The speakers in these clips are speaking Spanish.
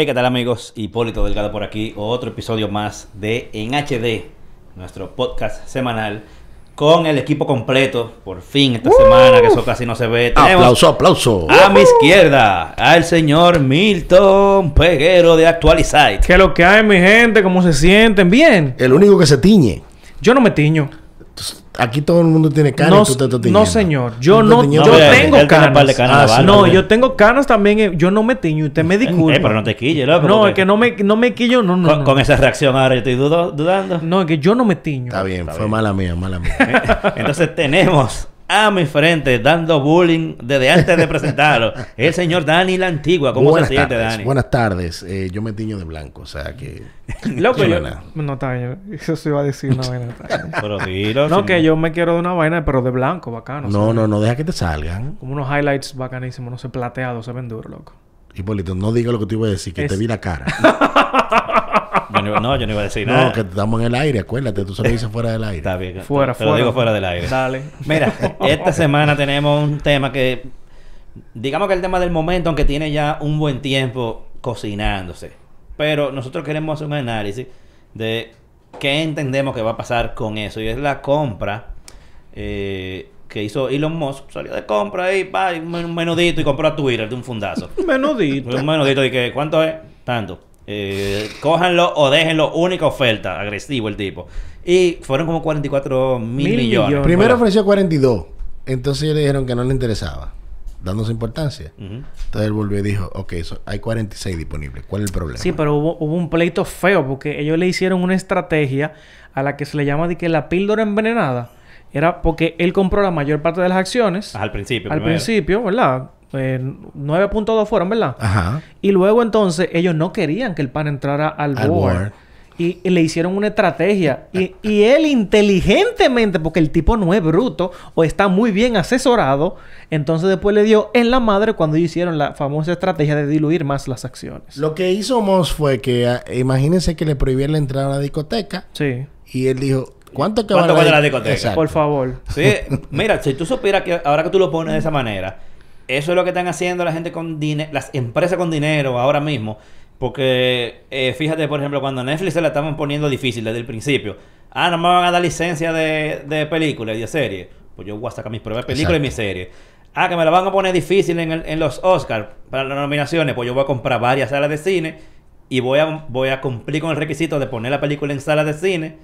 Hey, ¿qué tal amigos? Hipólito Delgado por aquí, otro episodio más de En HD, nuestro podcast semanal con el equipo completo, por fin esta semana, que eso casi no se ve. Tenemos aplauso, aplauso. A mi izquierda, al señor Milton Peguero de Actualizite. ¿Qué es lo que hay, mi gente? ¿Cómo se sienten? Bien. El único que se tiñe. Yo no me tiño. Aquí todo el mundo tiene canas no, No, señor. Yo no, yo tengo canas. Ah, no, yo tengo canas también. Eh, yo no me tiño. Usted me disculpa. Eh, pero no te quille, loco. No, es que no me, no me quillo. No, no, con, esa reacción ahora yo estoy dudando. No, es que yo no me tiño. Está bien. fue mala mía, mala mía. Entonces tenemos a mi frente, dando bullying desde antes de presentarlo, el señor Dani la Antigua. ¿Cómo se siente, Dani? Buenas tardes. Eh, yo me tiño de blanco, o sea que... Loco, yo... No, está Eso se iba a decir una vaina. pero dilo. No, que yo me quiero de una vaina, pero de blanco, bacano. No, no, no. Deja que te salgan. Como unos highlights bacanísimos. No sé, plateados. Se ven duros, loco. Hipólito, no diga lo que te iba a decir. Que te vi la cara. No, yo no iba a decir nada. No, que estamos en el aire, acuérdate, tú solo dices fuera del aire. Está bien. Fuera, te, fuera. lo digo fuera del aire. Dale. Mira, esta semana tenemos un tema que, digamos que el tema del momento, aunque tiene ya un buen tiempo cocinándose. Pero nosotros queremos hacer un análisis de qué entendemos que va a pasar con eso. Y es la compra eh, que hizo Elon Musk. Salió de compra y va, un menudito y compró a Twitter de un fundazo. un menudito. Un menudito y que, ¿cuánto es? Tanto. Eh, cójanlo o déjenlo, única oferta, agresivo el tipo. Y fueron como 44 mil, millones. Primero ofreció 42, entonces le dijeron que no le interesaba, dándose importancia. Entonces él volvió y dijo, ok, hay 46 disponibles, ¿cuál es el problema? Sí, pero hubo, un pleito feo porque ellos le hicieron una estrategia a la que se le llama de que la píldora envenenada era porque él compró la mayor parte de las acciones. Al principio. Al principio, ¿verdad? 9.2 fueron, ¿verdad? Ajá. Y luego entonces ellos no querían que el pan entrara al, board. Y, le hicieron una estrategia. Y, y, él inteligentemente, porque el tipo no es bruto o está muy bien asesorado, entonces después le dio en la madre cuando ellos hicieron la famosa estrategia de diluir más las acciones. Lo que hizo Moss fue que, ah, imagínense que le prohibieron la entrada a la discoteca. Sí. Y él dijo, ¿cuánto que ¿Cuánto vale la discoteca? Por favor. Sí, mira, si tú supieras que ahora que tú lo pones de esa manera eso es lo que están haciendo la gente con dinero, las empresas con dinero ahora mismo. Porque eh, fíjate, por ejemplo, cuando Netflix se la estaban poniendo difícil desde el principio. Ah, no me van a dar licencia de, de películas y de series. Pues yo voy a sacar mis de películas y mis series. Ah, que me la van a poner difícil en, en los Oscars para las nominaciones. Pues yo voy a comprar varias salas de cine y voy a, voy a cumplir con el requisito de poner la película en salas de cine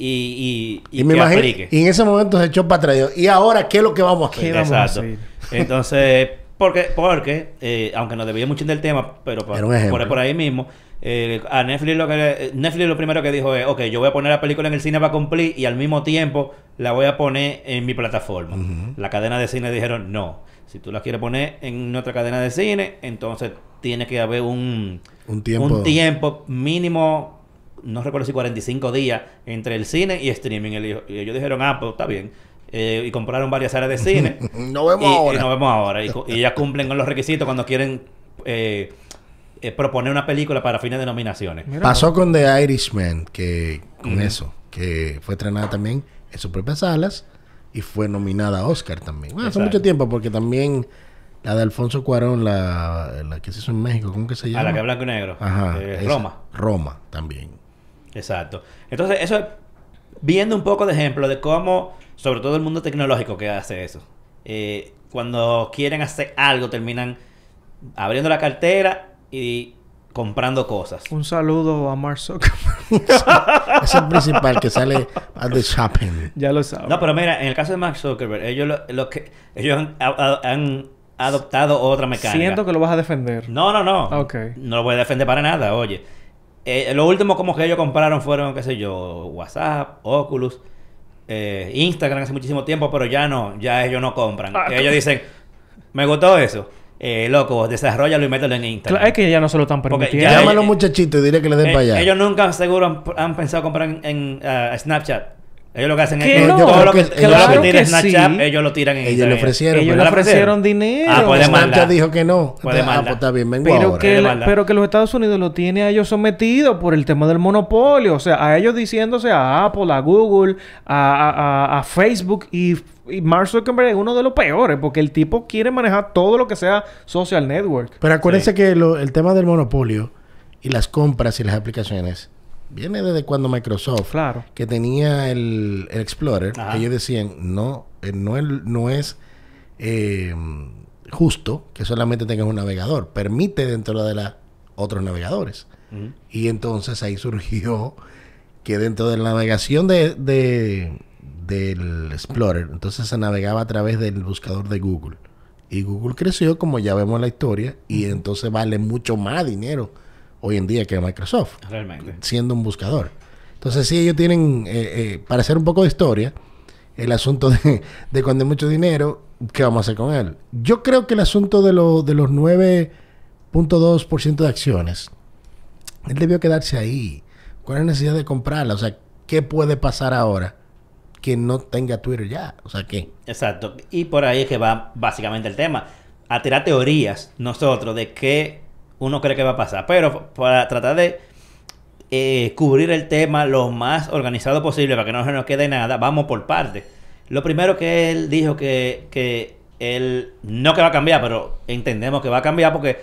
y, y, y, me imagino, y en ese momento se echó para atrás. ¿Y ahora qué es lo que vamos a hacer? Exacto. Entonces, porque, porque eh, aunque no debía mucho del tema, pero por, por, ahí mismo, eh, a Netflix lo que Netflix lo primero que dijo es, ok, yo voy a poner la película en el cine para cumplir y al mismo tiempo la voy a poner en mi plataforma. La cadena de cine dijeron, no, si tú la quieres poner en otra cadena de cine, entonces tiene que haber un, un, tiempo. un tiempo mínimo, no recuerdo si 45 días, entre el cine y streaming. Y ellos dijeron, ah, pues está bien. Eh, y compraron varias áreas de cine. no vemos ahora. Y no vemos ahora. Y, ya cumplen con los requisitos cuando quieren eh, eh, proponer una película para fines de nominaciones. Pasó con The Irishman, que con eso, que fue estrenada también en sus propias salas y fue nominada a Oscar también. Bueno, hace mucho tiempo porque también la de Alfonso Cuarón, la, la que se hizo en México, ¿cómo que se llama? A la que blanco y negro. Ajá. Roma. Roma también. Exacto. Entonces, eso es viendo un poco de ejemplo de cómo sobre todo el mundo tecnológico que hace eso. Eh, cuando quieren hacer algo, terminan abriendo la cartera y comprando cosas. Un saludo a Mark Zuckerberg. es el principal que sale a the shopping. Ya lo sabes. No, pero mira, en el caso de Mark Zuckerberg, ellos lo, que ellos han, adoptado otra mecánica. Siento que lo vas a defender. No, no, no. No lo voy a defender para nada, oye. Eh, lo último como que ellos compraron fueron, qué sé yo, WhatsApp, Oculus eh, Instagram hace muchísimo tiempo, pero ya no, ya ellos no compran. Ah, ellos dicen, me gustó eso. Eh, loco, desarrollalo y mételo en Instagram. es que ya no se lo están permitiendo. Llama a los muchachitos y dile que le den eh, para allá. Ellos nunca seguro han, pensado comprar en, ah, Snapchat. Ellos lo que hacen es Que no, todo lo que, que- todo lo claro que tira que Snapchat, sí. ellos lo tiran en Ellos le ofrecieron. Ellos pero le ¿la ofrecieron dinero. Ah, pues de Snapchat maldad. dijo que no. Fue de ah, pues está bien, vengo Pero ahora. que, de la- maldad. pero que los Estados Unidos lo tiene a ellos sometidos por el tema del monopolio. O sea, a ellos diciéndose a Apple, a Google, a, a- a- a Facebook y, y Mark Zuckerberg es uno de los peores porque el tipo quiere manejar todo lo que sea social network. Pero acuérdense que lo- el tema del monopolio y las compras y las aplicaciones viene desde cuando Microsoft, Claro. que tenía el, el Explorer, Ajá. ellos decían, no, eh, no, el- no es eh, justo que solamente tengas un navegador, permite dentro de la otros navegadores. Y entonces ahí surgió que dentro de la navegación de, de- del Explorer, entonces se navegaba a través del buscador de Google. Y Google creció, como ya vemos en la historia, y entonces vale mucho más dinero hoy en día que Microsoft, Realmente. siendo un buscador. Entonces, sí, ellos tienen, eh, eh, para hacer un poco de historia, el asunto de, de cuando hay mucho dinero, ¿qué vamos a hacer con él? Yo creo que el asunto de, lo- de los 9.2% de acciones, él debió quedarse ahí. ¿Cuál es la necesidad de comprarla? O sea, ¿qué puede pasar ahora que no tenga Twitter ya? O sea, ¿qué? Exacto. Y por ahí es que va básicamente el tema. A tirar teorías nosotros de qué uno cree que va a pasar. Pero para tratar de eh, cubrir el tema lo más organizado posible para que no se nos quede nada, vamos por partes. Lo primero que él dijo que, que él no que va a cambiar, pero entendemos que va a cambiar porque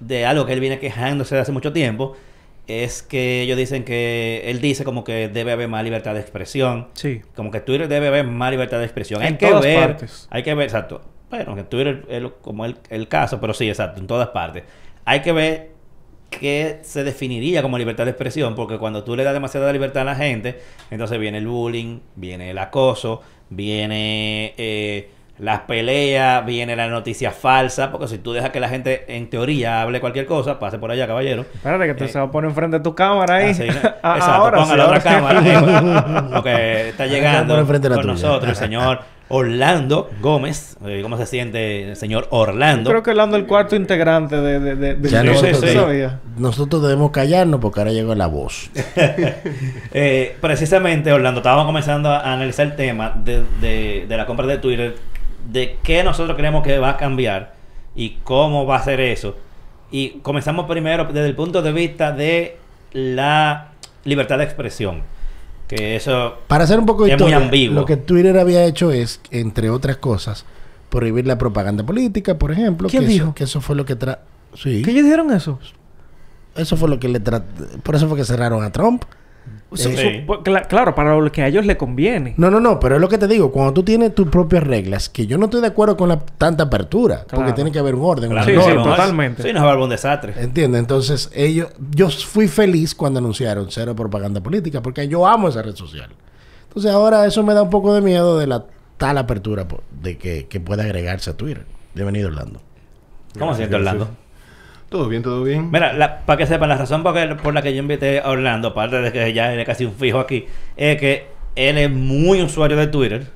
de algo que él viene quejándose de hace mucho tiempo. Es que ellos dicen que él dice como que debe haber más libertad de expresión. Sí. Como que Twitter debe haber más libertad de expresión. En hay que todas ver, partes. hay que ver, exacto. Bueno, que Twitter es como el, el caso, pero sí, exacto, en todas partes. Hay que ver qué se definiría como libertad de expresión, porque cuando tú le das demasiada libertad a la gente, entonces viene el bullying, viene el acoso, viene eh, las peleas, viene la noticia falsa, porque si tú dejas que la gente en teoría hable cualquier cosa, pase por allá, caballero. Espérate que te Eh, se va a poner enfrente de tu cámara ahí. Ah, Exacto, ahora ponga sí, la otra ahora cámara. eh, porque está llegando con tuya. nosotros el señor Orlando Gómez. Eh, ¿Cómo se siente el señor Orlando? Creo que hablando el cuarto integrante de, de, de, Ya Sí, nosotros, sí, nosotros debemos callarnos porque ahora llegó la voz. Eh, precisamente, Orlando, estábamos comenzando a analizar el tema de, de- de la compra de Twitter, de qué nosotros creemos que va a cambiar y cómo va a ser eso. Y comenzamos primero desde el punto de vista de la libertad de expresión. Que eso Para hacer un poco de Es muy historia, ambiguo. lo que Twitter había hecho es, entre otras cosas, prohibir la propaganda política, por ejemplo. ¿Quién que dijo? Eso, que eso fue lo que tra... Sí. ¿Qué ellos dijeron eso? Eso fue lo que le tra... Por eso fue que cerraron a Trump. Sí. su- pues, cla- claro, para lo que a ellos le conviene. No, no, no, pero es lo que te digo, cuando tú tienes tus propias reglas, que yo no estoy de acuerdo con la tanta apertura, porque tiene que haber un orden, Claro, una Sí, sí, no, totalmente. Sí, nos va un desastre. ¿Entiendes? Entonces, ellos, yo fui feliz cuando anunciaron cero propaganda política, porque yo amo esa red social. Entonces, ahora eso me da un poco de miedo de la tal apertura de que, que pueda agregarse a Twitter. Bienvenido, Orlando. ¿Cómo se siente. Orlando? Todo bien, todo bien. Mira, para que sepan, la razón por, que- por la que yo invité a Orlando, aparte de que ya es casi un fijo aquí, es que él es muy usuario de Twitter.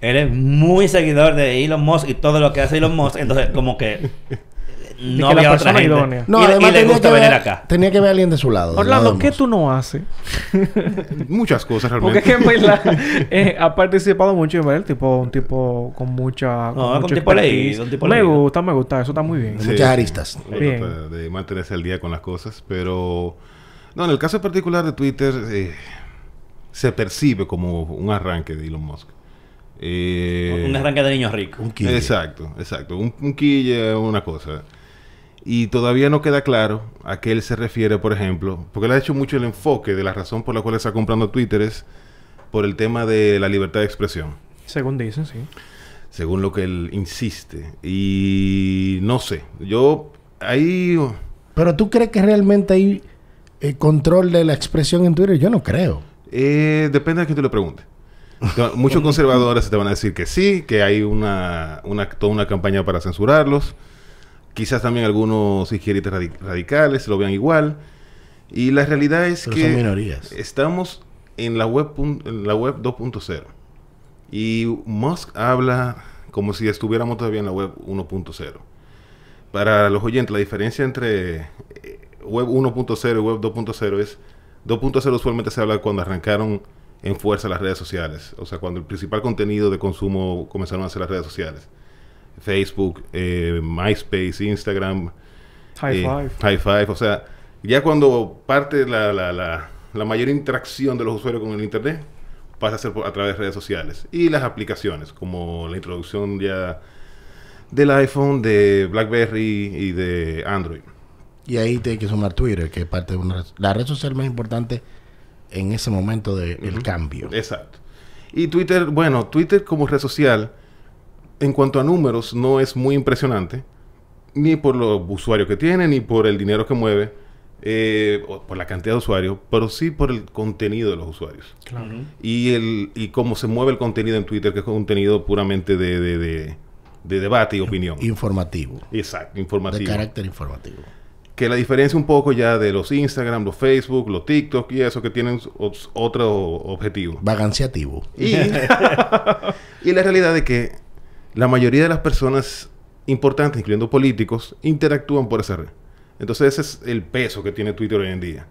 Él es muy seguidor de Elon Musk y todo lo que hace Elon Musk. Entonces, como que no había otra gente. idónea. No, y, y además le tenía gusta que venir ver- acá. Tenía que ver a alguien de su lado. Orlando, ¿qué tú no haces? Muchas cosas Porque realmente. es que en verdad eh, ha participado mucho en ver el tipo, un tipo con mucha. No, es un tipo leído, expertise. un tipo me leído. gusta, me gusta, eso está muy bien. Sí. Muchas aristas. Bien. de mantenerse al día con las cosas, pero no, en el caso particular de Twitter eh, se percibe como un arranque de Elon Musk. Eh, Un arranque de niños ricos. Un quille. Exacto, exacto. Un, un quille, una cosa. Y todavía no queda claro a qué él se refiere, por ejemplo, porque él ha hecho mucho el enfoque de la razón por la cual está comprando Twitter es por el tema de la libertad de expresión, Según dicen, sí. según lo que él insiste. Y no sé, yo ahí... Pero tú crees que realmente hay eh, control de la expresión en Twitter? Yo no creo. Eh, depende de quién te lo pregunte. Te- Muchos conservadores te van a decir que sí, que hay una, una, toda una campaña para censurarlos. Quizás también algunos izquierdistas radi- radicales lo vean igual. Y la realidad es Pero que son minorías. estamos en la web, en la web 2.0. Y Musk habla como si estuviéramos todavía en la web 1.0. Para los oyentes, la diferencia entre eh, web 1.0 y web 2.0 es 2.0 usualmente se habla cuando arrancaron en fuerza las redes sociales. O sea, cuando el principal contenido de consumo comenzaron a ser las redes sociales. Facebook, eh, MySpace, Instagram, High eh, five. High Five. O sea, ya cuando parte la, la, la, la mayor interacción de los usuarios con el Internet, pasa a ser por- a través de redes sociales. Y las aplicaciones, como la introducción ya del iPhone, de BlackBerry y de Android. Y ahí te hay que sumar Twitter, que es parte de una red- la red social más importante en ese momento del cambio. Exacto. Y Twitter, bueno, Twitter como red social, en cuanto a números, no es muy impresionante, ni por los usuarios que tiene, ni por el dinero que mueve, eh, o por la cantidad de usuarios, pero sí por el contenido de los usuarios. Ujú. Y, el, y cómo se mueve el contenido en Twitter, que es contenido puramente de, de, de- de debate y opinión. Informativo. Exacto, De informativo. carácter informativo. Que la diferencia un poco ya de los Instagram, los Facebook, los TikTok y eso que tienen otro objetivo. Vaganciativo. Y, y la realidad es que la mayoría de las personas importantes, incluyendo políticos, interactúan por esa red. Entonces ese es el peso que tiene Twitter hoy en día.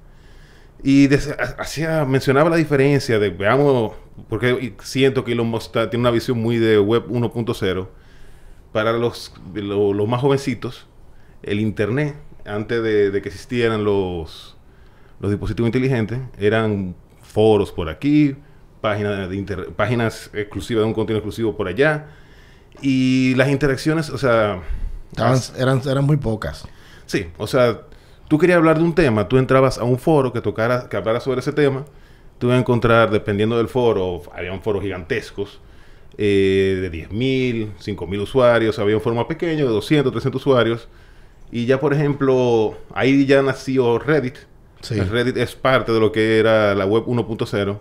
Y hacía, mencionaba la diferencia de, veamos, porque siento que Elon Musk tiene una visión muy de web 1.0. Para los, lo- los más jovencitos, el Internet, antes de, que existieran los, los dispositivos inteligentes, eran foros por aquí, páginas, de páginas exclusivas de un contenido exclusivo por allá. Y las interacciones, o sea... Estaban- eran, eran muy pocas. Sí, o sea, tú querías hablar de un tema, tú entrabas a un foro que tocara, que hablara sobre ese tema, tú ibas a encontrar, dependiendo del foro, había foros gigantescos, eh, de 10.000, 5.000 usuarios, había un foro más pequeño de 200, 300 usuarios, y ya, por ejemplo, ahí ya nació Reddit. Sí. Reddit es parte de lo que era la web 1.0.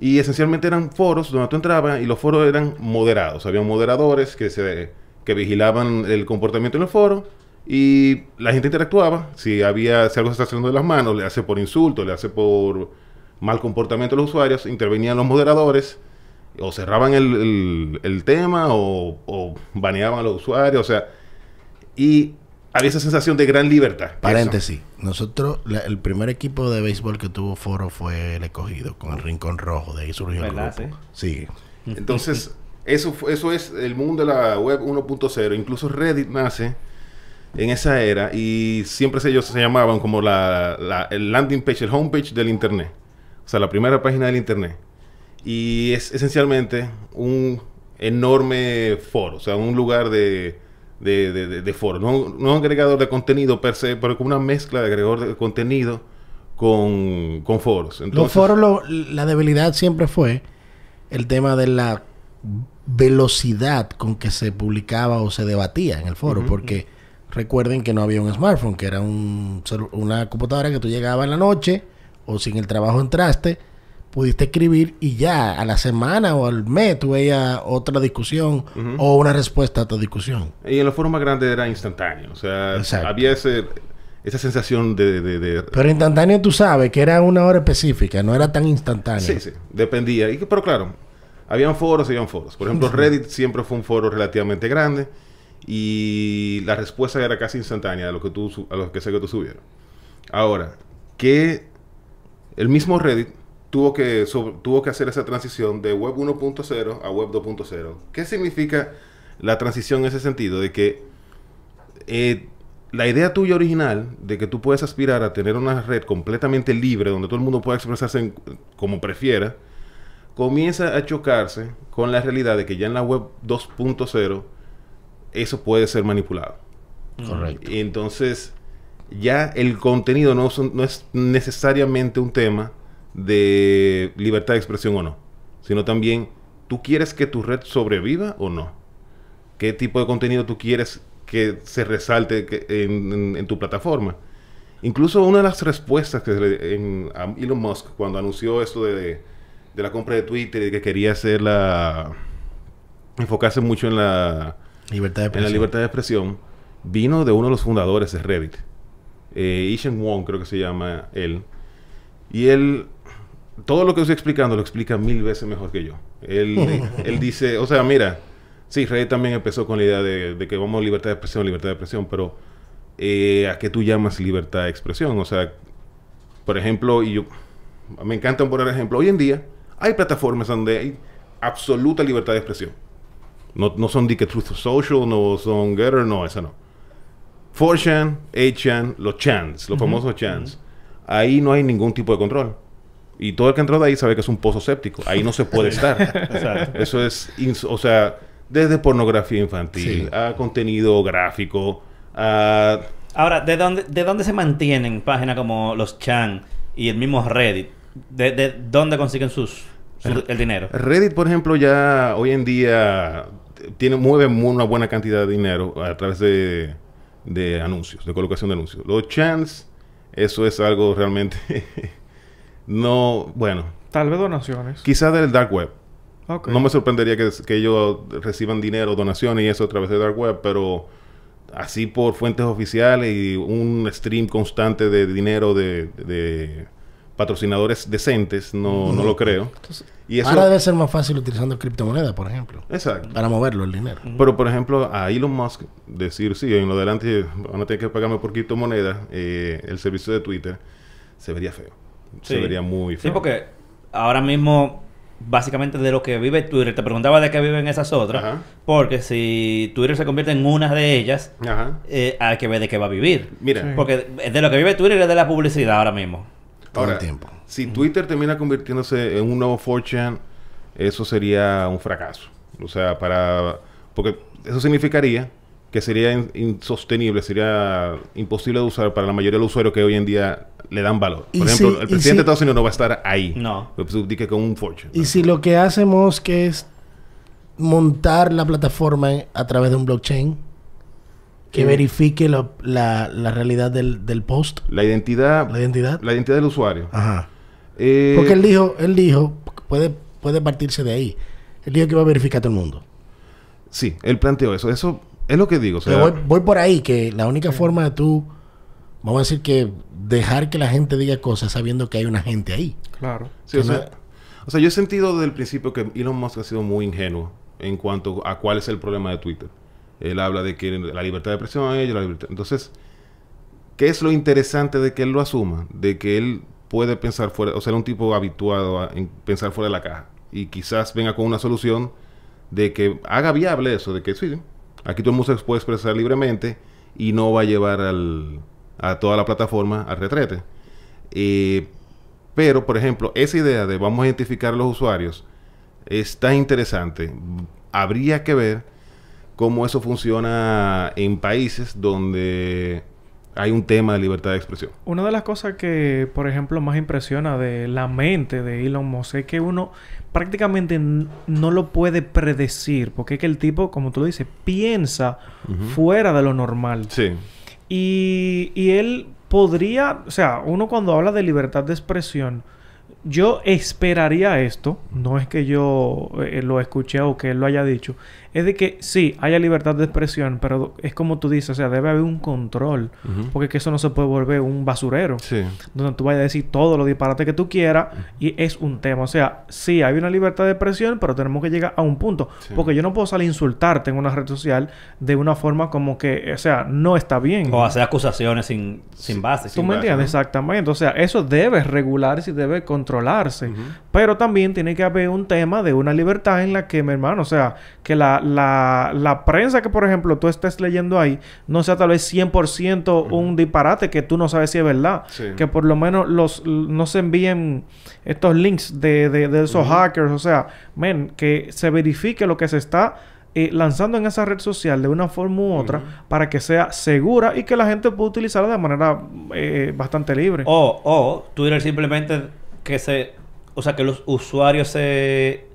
Y esencialmente eran foros donde tú entrabas y los foros eran moderados. Había moderadores que, se, que vigilaban el comportamiento en el foro y la gente interactuaba. Si había si algo se está haciendo de las manos, le hace por insulto, le hace por mal comportamiento de los usuarios, intervenían los moderadores o cerraban el, el- el tema o, o baneaban a los usuarios. O sea, y había esa sensación de gran libertad. Paréntesis. Nosotros, la- el primer equipo de béisbol que tuvo foro fue el escogido, con el Rincón Rojo. De ahí surgió el ¿Verdad? grupo. Sí. Entonces, eso, eso es el mundo de la web 1.0. Incluso Reddit nace en esa era y siempre ellos se llamaban como la, la- el landing page, el homepage del Internet. O sea, la primera página del Internet. Y es esencialmente un enorme foro, o sea, un lugar de, de, de, de- de foro. No, no un agregador de contenido per se, pero como una mezcla de agregador de contenido con, con foros. Los foros, lo- la debilidad siempre fue el tema de la velocidad con que se publicaba o se debatía en el foro, porque recuerden que no había un smartphone, que era un, una computadora que tú llegabas en la noche o si en el trabajo entraste, pudiste escribir y ya a la semana o al mes tú veías otra discusión o una respuesta a tu discusión. Y en los foros más grandes era instantáneo. O sea, Exacto. había ese, esa sensación de... de- de- Pero instantáneo tú sabes que era una hora específica, no era tan instantáneo. sí, sí, dependía. Y, pero claro, habían foros y habían foros. Por ejemplo, Reddit siempre fue un foro relativamente grande y la respuesta era casi instantánea a lo que, tú, a lo que sea que tú subieras. Ahora, que el mismo Reddit tuvo que, tuvo que hacer esa transición de web 1.0 a web 2.0. ¿Qué significa la transición en ese sentido? De que eh, la idea tuya original de que tú puedes aspirar a tener una red completamente libre donde todo el mundo pueda expresarse en- como prefiera, comienza a chocarse con la realidad de que ya en la web 2.0 eso puede ser manipulado. Correcto. Y entonces ya el contenido no, son- no es necesariamente un tema de libertad de expresión o no, sino también tú quieres que tu red sobreviva o no. ¿Qué tipo de contenido tú quieres que se resalte que- en, en- en tu plataforma? Incluso una de las respuestas que le- en, a Elon Musk cuando anunció esto de, de la compra de Twitter y que quería hacer la enfocarse mucho en la Libertad de en la expresión. libertad de expresión vino de uno de los fundadores de Reddit. Eh, Ishan Wong creo que se llama él. Y él, todo lo que estoy explicando lo explica mil veces mejor que yo. Él, él dice, o sea, mira, sí, Reddit también empezó con la idea de, de que vamos a libertad de expresión, libertad de expresión, pero eh, ¿a qué tú llamas libertad de expresión? O sea, por ejemplo, y yo me encanta poner ejemplo. Hoy en día hay plataformas donde hay absoluta libertad de expresión. No, no son que Truth Social, no son Getter, no, esa no. 4chan, 8chan, los chans, los famosos chans. Ahí no hay ningún tipo de control. Y todo el que entró de ahí sabe que es un pozo séptico. Ahí no se puede estar. Eso es, o sea, desde pornografía infantil Sí. a contenido gráfico, a... Ahora, ¿de dónde, ¿de dónde se mantienen páginas como los Chan y el mismo Reddit? ¿De, de dónde consiguen sus, su- el dinero? Reddit, por ejemplo, ya hoy en día tiene, mueve una buena cantidad de dinero a través de, de anuncios, de colocación de anuncios. Los chans, eso es algo realmente no, bueno, Tal vez donaciones. quizás del dark web. No me sorprendería que, que ellos reciban dinero, donaciones y eso a través de dark web, pero así por fuentes oficiales y un stream constante de dinero de, de patrocinadores decentes, no, no lo creo. Y eso, Ahora debe ser más fácil utilizando criptomonedas, por ejemplo. exacto. Para moverlo el dinero. Pero, por ejemplo, a Elon Musk decir, sí, en lo adelante van a tener que pagarme por criptomonedas, eh, el servicio de Twitter, se vería feo. Se vería muy feo. Sí, porque ahora mismo, básicamente de lo que vive Twitter, te preguntaba de qué viven esas otras, Ajá. porque si Twitter se convierte en una de ellas, Ajá. eh, hay que ver de qué va a vivir. Mira, Sí. Porque de lo que vive Twitter es de la publicidad ahora mismo. Todo Ahora, el tiempo. Si Twitter termina convirtiéndose en un nuevo 4chan, eso sería un fracaso. O sea, para... Porque eso significaría que sería in- insostenible, sería imposible de usar para la mayoría de los usuarios que hoy en día le dan valor. Por ejemplo, si- el presidente si- de Estados Unidos no va a estar ahí. No. Di que con un 4chan. Y si lo que hacemos que es montar la plataforma a través de un blockchain que Eh. verifique lo- la, la realidad del, del post, La identidad... la identidad. La identidad del usuario. Ajá. Eh, Porque él dijo, él dijo, puede, puede partirse de ahí. Él dijo que va a verificar a todo el mundo. Sí, él planteó eso. Eso es lo que digo. O sea, Pero voy, voy por ahí, que la única forma de tú, vamos a decir que dejar que la gente diga cosas sabiendo que hay una gente ahí. Claro. Sí, o, no- sea, o sea, yo he sentido desde el principio que Elon Musk ha sido muy ingenuo en cuanto a cuál es el problema de Twitter. Él habla de que la libertad de expresión es la libertad. Entonces, ¿qué es lo interesante de que él lo asuma? De que él puede pensar fuera, o sea, un tipo habituado a en pensar fuera de la caja. Y quizás venga con una solución de que haga viable eso, de que sí, aquí todo el mundo se puede expresar libremente y no va a llevar al, a toda la plataforma al retrete. Eh, pero, por ejemplo, esa idea de vamos a identificar a los usuarios está interesante. Habría que ver cómo eso funciona en países donde hay un tema de libertad de expresión. Una de las cosas que, por ejemplo, más impresiona de la mente de Elon Musk es que uno prácticamente no lo puede predecir, porque es que el tipo, como tú lo dices, piensa fuera de lo normal. Sí. Y, y él podría, o sea, uno cuando habla de libertad de expresión, yo esperaría esto, no es que yo eh, lo escuché o que él lo haya dicho, es de que sí, haya libertad de expresión, pero es como tú dices, o sea, debe haber un control, porque es que eso no se puede volver un basurero, Sí. donde tú vayas a decir todo lo disparate que tú quieras y es un tema, o sea, sí, hay una libertad de expresión, pero tenemos que llegar a un punto, Sí. porque yo no puedo salir a insultarte en una red social de una forma como que, o sea, no está bien. O hacer acusaciones sin, sin base. ¿Tú sin me base, entiendes? ¿no? Exactamente. O sea, eso debe regularse y debe controlarse. Pero también tiene que haber un tema de una libertad en la que, mi hermano, o sea, que la, la, la prensa que, por ejemplo, tú estés leyendo ahí no sea tal vez 100% un disparate que tú no sabes si es verdad. Sí. Que por lo menos los no se envíen estos links de, de, de esos hackers. O sea, men, que se verifique lo que se está eh, lanzando en esa red social de una forma u otra para que sea segura y que la gente pueda utilizarla de manera eh, bastante libre. O, o Twitter simplemente que se... O sea, que los usuarios se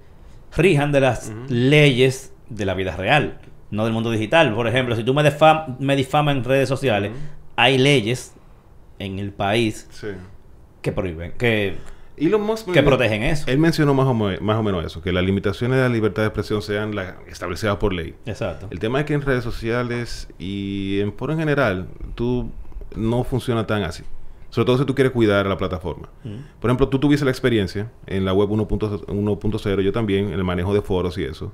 rijan de las leyes de la vida real, no del mundo digital. Por ejemplo, si tú me, difam- me difamas en redes sociales, hay leyes en el país Sí. que prohíben, que, Elon Musk que protegen eso. Él mencionó más o, más o menos eso, que las limitaciones de la libertad de expresión sean las establecidas por ley. Exacto. El tema es que en redes sociales y en foro en general, tú no funciona tan así. Sobre todo si tú quieres cuidar la plataforma. Mm. Por ejemplo, tú tuviste la experiencia en la web 1.0, 1.0, yo también, en el manejo de foros y eso.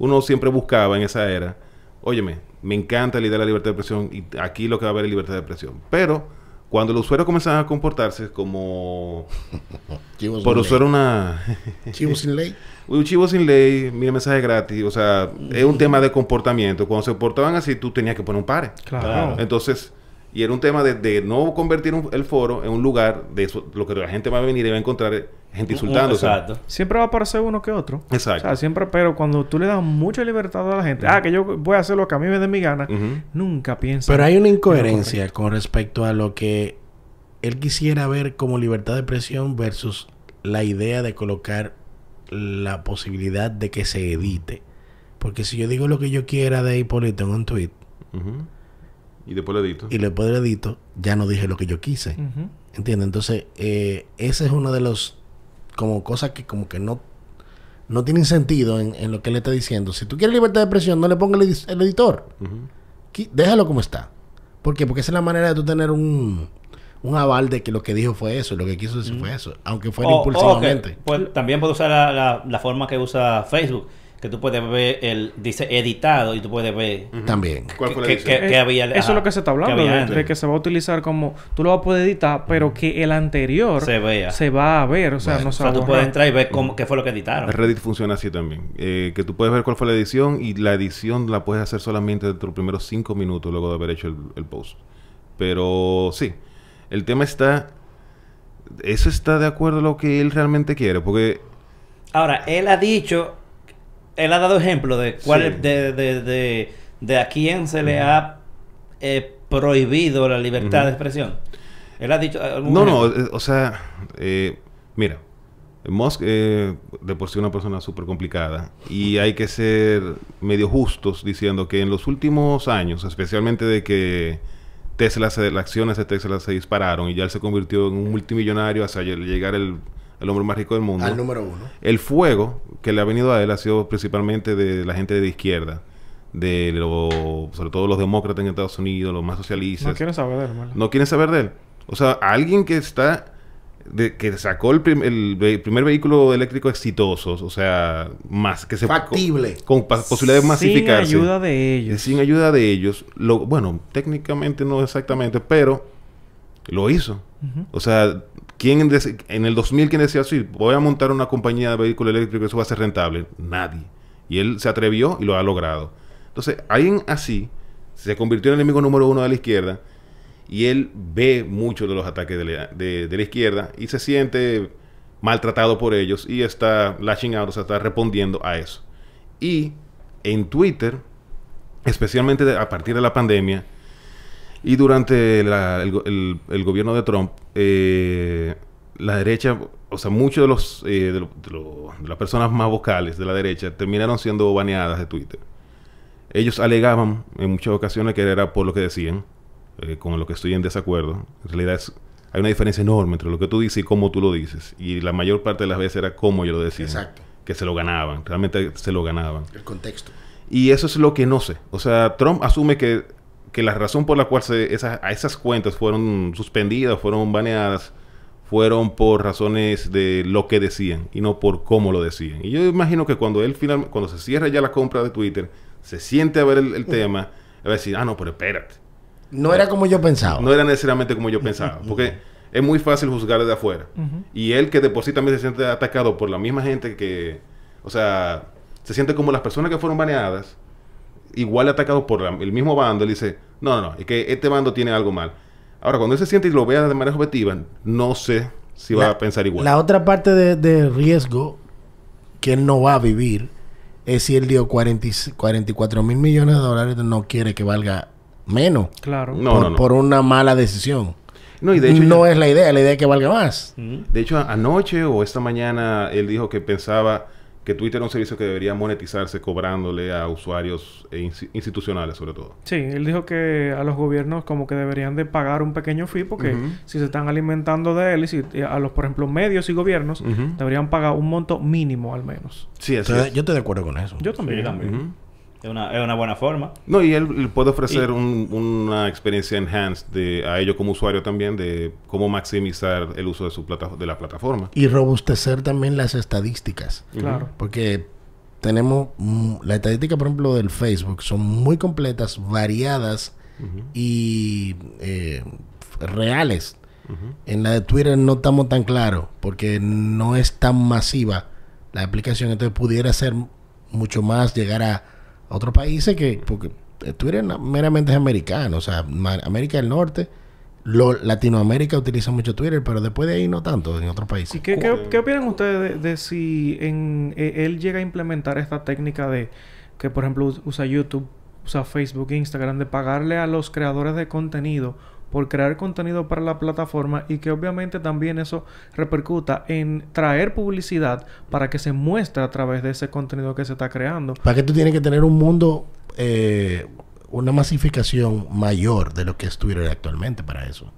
Uno siempre buscaba en esa era, óyeme, me encanta la idea de la libertad de expresión y aquí lo que va a haber es libertad de expresión. Pero Cuando los usuarios comenzaban a comportarse como... Por usar una... Chivos sin ley. Un chivo sin ley, mira mensaje gratis, o sea, es un tema de comportamiento. Cuando se portaban así, tú tenías que poner un pare. Claro. Claro. Entonces, y era un tema de, de no convertir un- el foro en un lugar de eso, lo que la gente va a venir y va a encontrar es gente insultándose. Exacto. Siempre va a aparecer uno que otro. Exacto. O sea, siempre, pero cuando tú le das mucha libertad a la gente, ah, que yo voy a hacer lo que a mí me dé mi gana, nunca piensa. Pero hay una incoherencia con respecto a lo que él quisiera ver como libertad de expresión versus la idea de colocar la posibilidad de que se edite. Porque si yo digo lo que yo quiera de Hipólito en un tweet. Y después le edito. y le puedo edito, ya no dije lo que yo quise. Ujú. ¿Entiendes? Entonces, eh, ese es uno de los como cosas que como que no no tienen sentido en, en lo que él está diciendo. Si tú quieres libertad de expresión, no le pongas el, edi- el editor. Déjalo como está. ¿Por qué? Porque esa es la manera de tú tener un, un aval de que lo que dijo fue eso, lo que quiso decir fue eso, aunque fuera O- o impulsivamente. pues, también puedes usar la, la, la forma que usa Facebook, que tú puedes ver el dice editado y tú puedes ver También. ¿Cuál fue la que, que- que había Eso ajá, es lo que se está hablando, había de, que se va a utilizar como... Tú lo vas a poder editar, pero que el anterior Se vea. se va a ver. O sea, Bueno, no o se sea, va a tú borrar. puedes entrar y ver cómo, qué fue lo que editaron. Reddit funciona así también. Eh, que tú puedes ver cuál fue la edición y la edición la puedes hacer solamente dentro de los primeros cinco minutos luego de haber hecho el, el post. Pero sí, el tema está... Eso está de acuerdo a lo que él realmente quiere, porque... Ahora, él ha dicho, él ha dado ejemplo de cuál Sí. de, de, de, de a quién se le ha eh, prohibido la libertad de expresión. Él ha dicho algún No, no, ejemplo? eh, o sea, eh, mira, Musk eh, de por sí una persona súper complicada y hay que ser medio justos diciendo que en los últimos años, especialmente de que Tesla, se- las acciones de Tesla se dispararon y ya él se convirtió en un multimillonario hasta lle- llegar el, el hombre más rico del mundo. Al número uno. El fuego que le ha venido a él ha sido principalmente de la gente de izquierda, de lo, sobre todo los demócratas en Estados Unidos, los más socialistas No quieren saber de él, ¿verdad? no quieren saber de él. O sea, alguien que está, de, que sacó el, prim- el primer vehículo eléctrico exitoso, o sea, más que se Factible. con, pa- posibilidad de masificarse. Sin ayuda de ellos. Sin ayuda de ellos. Lo, bueno, técnicamente no exactamente, pero lo hizo. O sea, ¿quién en el 2000 quién decía así? Voy a montar una compañía de vehículo eléctrico, eso va a ser rentable. Nadie. Y él se atrevió y lo ha logrado. Entonces, alguien así se convirtió en el enemigo número uno de la izquierda y él ve muchos de los ataques de la, de- la izquierda y se siente maltratado por ellos y está lashing out, o sea, está respondiendo a eso. Y en Twitter, especialmente a partir de la pandemia y durante la- el, el- el gobierno de Trump, eh, la derecha, o sea, muchos de los eh, de, lo- de lo- de las personas más vocales de la derecha terminaron siendo baneadas de Twitter. Ellos alegaban en muchas ocasiones que era por lo que decían, eh, con lo que estoy en desacuerdo. En realidad es- hay una diferencia enorme entre lo que tú dices y cómo tú lo dices. Y la mayor parte de las veces era cómo yo lo decía. Exacto. Que se lo ganaban, realmente se lo ganaban. El contexto. Y eso es lo que no sé. O sea, Trump asume que, que la razón por la cual se, esas, a esas cuentas fueron suspendidas, fueron baneadas, fueron por razones de lo que decían y no por cómo lo decían. Y yo imagino que cuando él finalmente, cuando se cierra ya la compra de Twitter, se siente a ver el, el tema, va a decir, ah, no, pero espérate. No era como yo pensaba. No era necesariamente como yo pensaba. Porque es muy fácil juzgar desde afuera. Ujú. Y él que de por sí también se siente atacado por la misma gente que, o sea, se siente como las personas que fueron baneadas, igual atacado por la- el mismo bando, él dice, no, no, no, es que este bando tiene algo mal. Ahora, cuando él se siente y lo vea de manera objetiva, no sé si va a pensar igual. La otra parte de, de riesgo que él no va a vivir es si él dio 40 y- 44 mil millones de dólares, no quiere que valga menos. Claro. No, por, no, no. por una mala decisión. No, y de hecho, no ya- es la idea, la idea es que valga más. Ujú. de hecho, anoche o esta mañana él dijo que pensaba que Twitter era un servicio que debería monetizarse cobrándole a usuarios e insti- institucionales, sobre todo. Sí, él dijo que a los gobiernos como que deberían de pagar un pequeño fee porque si se están alimentando de él y si a los, por ejemplo, medios y gobiernos deberían pagar un monto mínimo al menos. Sí, así Entonces, es. yo estoy de acuerdo con eso. Yo también. Sí, yo también. Ujú. Es, una, es una buena forma. No, y él, él puede ofrecer Y- un- una experiencia enhanced de, a ellos como usuario también de cómo maximizar el uso de, su plata, de la plataforma. Y robustecer también las estadísticas. Claro. Porque tenemos mm, la estadística, por ejemplo, del Facebook, son muy completas, variadas y eh, reales. En la de Twitter no estamos tan claros porque no es tan masiva la aplicación, entonces pudiera ser mucho más llegar a otros países que porque Twitter meramente es americano, o sea, América del Norte, lo, Latinoamérica utiliza mucho Twitter, pero después de ahí no tanto en otros países. ¿Y qué, qué, qué opinan ustedes de, de si en, eh, él llega a implementar esta técnica de que, por ejemplo, us- usa YouTube, usa Facebook, Instagram, de pagarle a los creadores de contenido por crear contenido para la plataforma y que obviamente también eso repercuta en traer publicidad para que se muestre a través de ese contenido que se está creando? ¿Para qué tú tienes que tener un mundo, eh, una masificación mayor de lo que es Twitter actualmente para eso?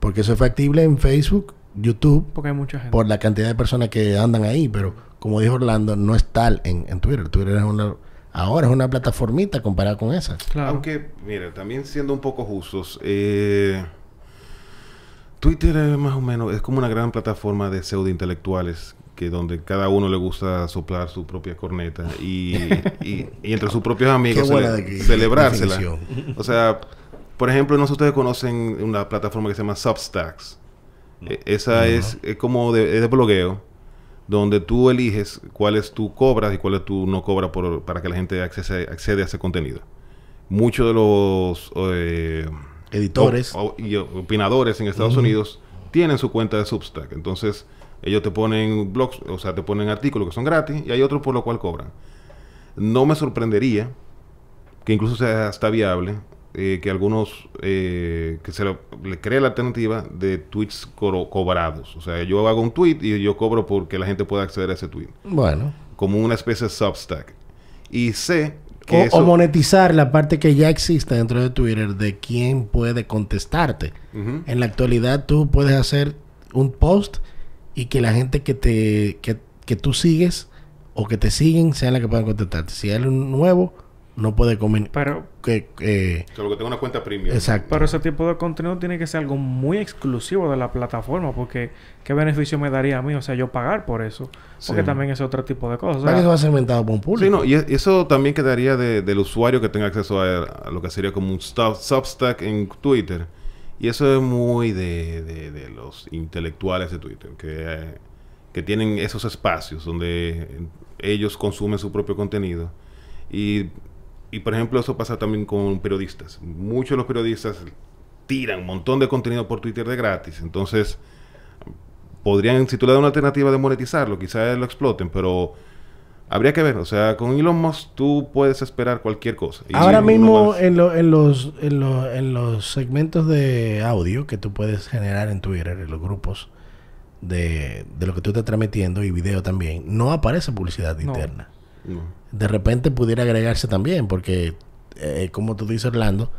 Porque eso es factible en Facebook, YouTube, Porque hay mucha gente. por la cantidad de personas que andan ahí, pero como dijo Orlando, no es tal en, en Twitter. Twitter es una, ahora es una plataformita comparada con esa. Claro. Aunque, mira, también siendo un poco justos, eh, Twitter es más o menos, es como una gran plataforma de pseudo intelectuales que donde cada uno le gusta soplar su propia corneta y, y- y entre sus propios amigos cele- celebrársela. definición. O sea, por ejemplo, no sé si ustedes conocen una plataforma que se llama Substacks. Eh, esa es, es como de, es de blogueo, donde tú eliges cuáles tú cobras y cuáles tú no cobras por, para que la gente accese, accede a ese contenido. Muchos de los eh, Editores. o- o- y opinadores en Estados Unidos tienen su cuenta de Substack. Entonces, ellos te ponen blogs, o sea, te ponen artículos que son gratis y hay otros por lo cual cobran. No me sorprendería que incluso sea hasta viable eh, que algunos eh, que se lo- le cree la alternativa de tweets cobrados. O sea, yo hago un tweet y yo cobro porque la gente pueda acceder a ese tweet. Bueno. Como una especie de Substack. Y sé que O, eso... o monetizar la parte que ya existe dentro de Twitter de quién puede contestarte. En la actualidad tú puedes hacer un post y que la gente que te que, que tú sigues o que te siguen sean las que puedan contestarte. Si hay un nuevo, no puede comer. Pero, Que, eh, Que lo que tengo una cuenta premium. exacto. pero ese tipo de contenido tiene que ser algo muy exclusivo de la plataforma porque ¿qué beneficio me daría a mí? O sea, yo pagar por eso. Porque Sí. también es otro tipo de cosas. O ¿Para sea, que eso va a ser inventado por un público? Sí, no, y eso también quedaría de- del usuario que tenga acceso a, a lo que sería como un Substack en Twitter. Y eso es muy de, de- de los intelectuales de Twitter, que, eh, que tienen esos espacios donde ellos consumen su propio contenido. Y, y, por ejemplo, eso pasa también con periodistas. Muchos de los periodistas tiran un montón de contenido por Twitter de gratis. Entonces, podrían, si tú le das una alternativa de monetizarlo, quizás lo exploten, pero habría que ver. O sea, con Elon Musk tú puedes esperar cualquier cosa. Y Ahora mismo en, lo- en los, en, lo- en los segmentos de audio que tú puedes generar en Twitter, en los grupos de, de lo que tú estás transmitiendo y video también, no aparece publicidad No. interna. No. De repente pudiera agregarse también, porque eh, como tú dices Orlando,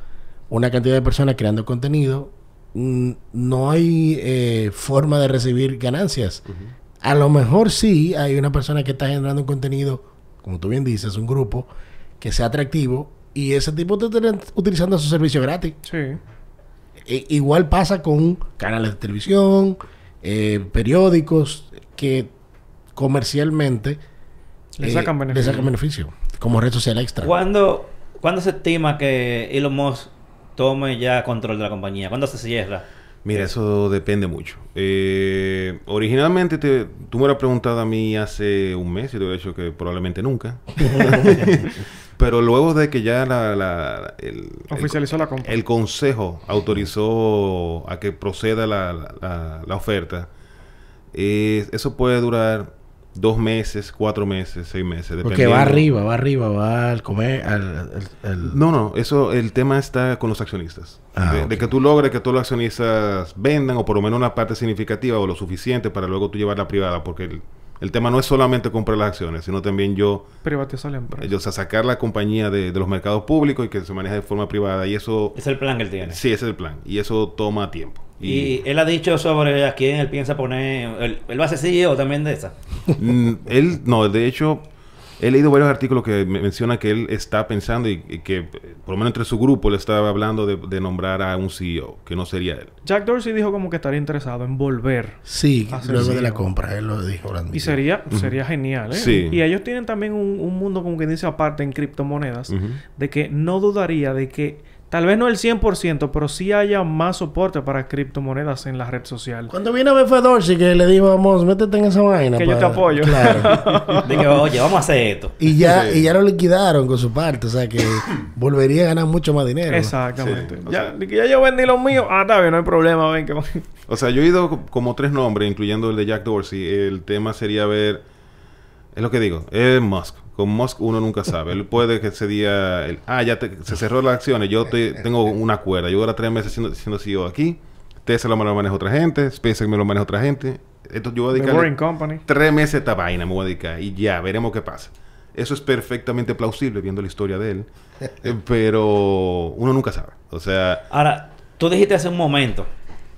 una cantidad de personas creando contenido, no hay eh, forma de recibir ganancias. A lo mejor sí hay una persona que está generando un contenido, como tú bien dices, un grupo que sea atractivo y ese tipo está util- utilizando su servicio gratis. Sí. E- igual pasa con canales de televisión, eh, periódicos que comercialmente Le eh, sacan le beneficio. sacan beneficio como red social extra. ¿Cuándo, ¿Cuándo se estima que Elon Musk tome ya control de la compañía? ¿Cuándo se cierra? Mira, eso depende mucho. Eh, originalmente te- tú me hubieras preguntado a mí hace un mes y te hubiera dicho que probablemente nunca. Pero luego de que ya la, la- el, Oficializó la compra. el consejo autorizó a que proceda la, la- la- la oferta, eh, eso puede durar dos meses, cuatro meses, seis meses. Porque va arriba, va arriba, va al comer, al, al- al- No, no, eso, el tema está con los accionistas. Ah, de, de que tú logres que todos los accionistas vendan o por lo menos una parte significativa o lo suficiente para luego tú llevarla privada, porque el, el tema no es solamente comprar las acciones, sino también yo, Privatizar la empresa. yo o sea, sacar la compañía de, de los mercados públicos y que se maneje de forma privada y eso, Es el plan que él tiene. sí, ese es el plan y eso toma tiempo. Y él ha dicho sobre a quién él piensa poner. Él, él va a ser CEO también de esa. Mm, él, no, de hecho, he leído varios artículos que me- mencionan que él está pensando y, y que, por lo menos entre su grupo, le estaba hablando de, de nombrar a un CEO, que no sería él. Jack Dorsey dijo como que estaría interesado en volver. Sí, luego de la ¿no? compra, él lo dijo. Y sería, sería genial, ¿eh? Sí. Y ellos tienen también un, un mundo, como que dice aparte, en criptomonedas, de que no dudaría de que Tal vez no el 100%, pero sí haya más soporte para criptomonedas en la red social. Cuando vino a ver fue Dorsey que le dijo, vamos, métete en esa vaina. Que yo pa-". te apoyo. Claro. Que, oye, vamos a hacer esto. y ya, Sí. y ya lo liquidaron con su parte. O sea que volvería a ganar mucho más dinero. Exactamente. Sí, o ya, sea- ya yo vendí los míos. Ah, está bien, no hay problema. Ven, que... O sea, yo he ido co- como tres nombres, incluyendo el de Jack Dorsey. El tema sería ver... Es lo que digo, es Musk. Con Musk uno nunca sabe. Él puede que ese día... ah, ya te- se cerró las acciones. Yo te- tengo una cuerda. Yo ahora tres meses siendo, siendo CEO aquí. Tesla me lo maneja otra gente. SpaceX me lo maneja otra gente. Esto yo voy a Company. tres meses a esta vaina. Me voy a dedicar. Y ya, veremos qué pasa. Eso es perfectamente plausible viendo la historia de él. Eh, pero uno nunca sabe. O sea... Ahora, tú dijiste hace un momento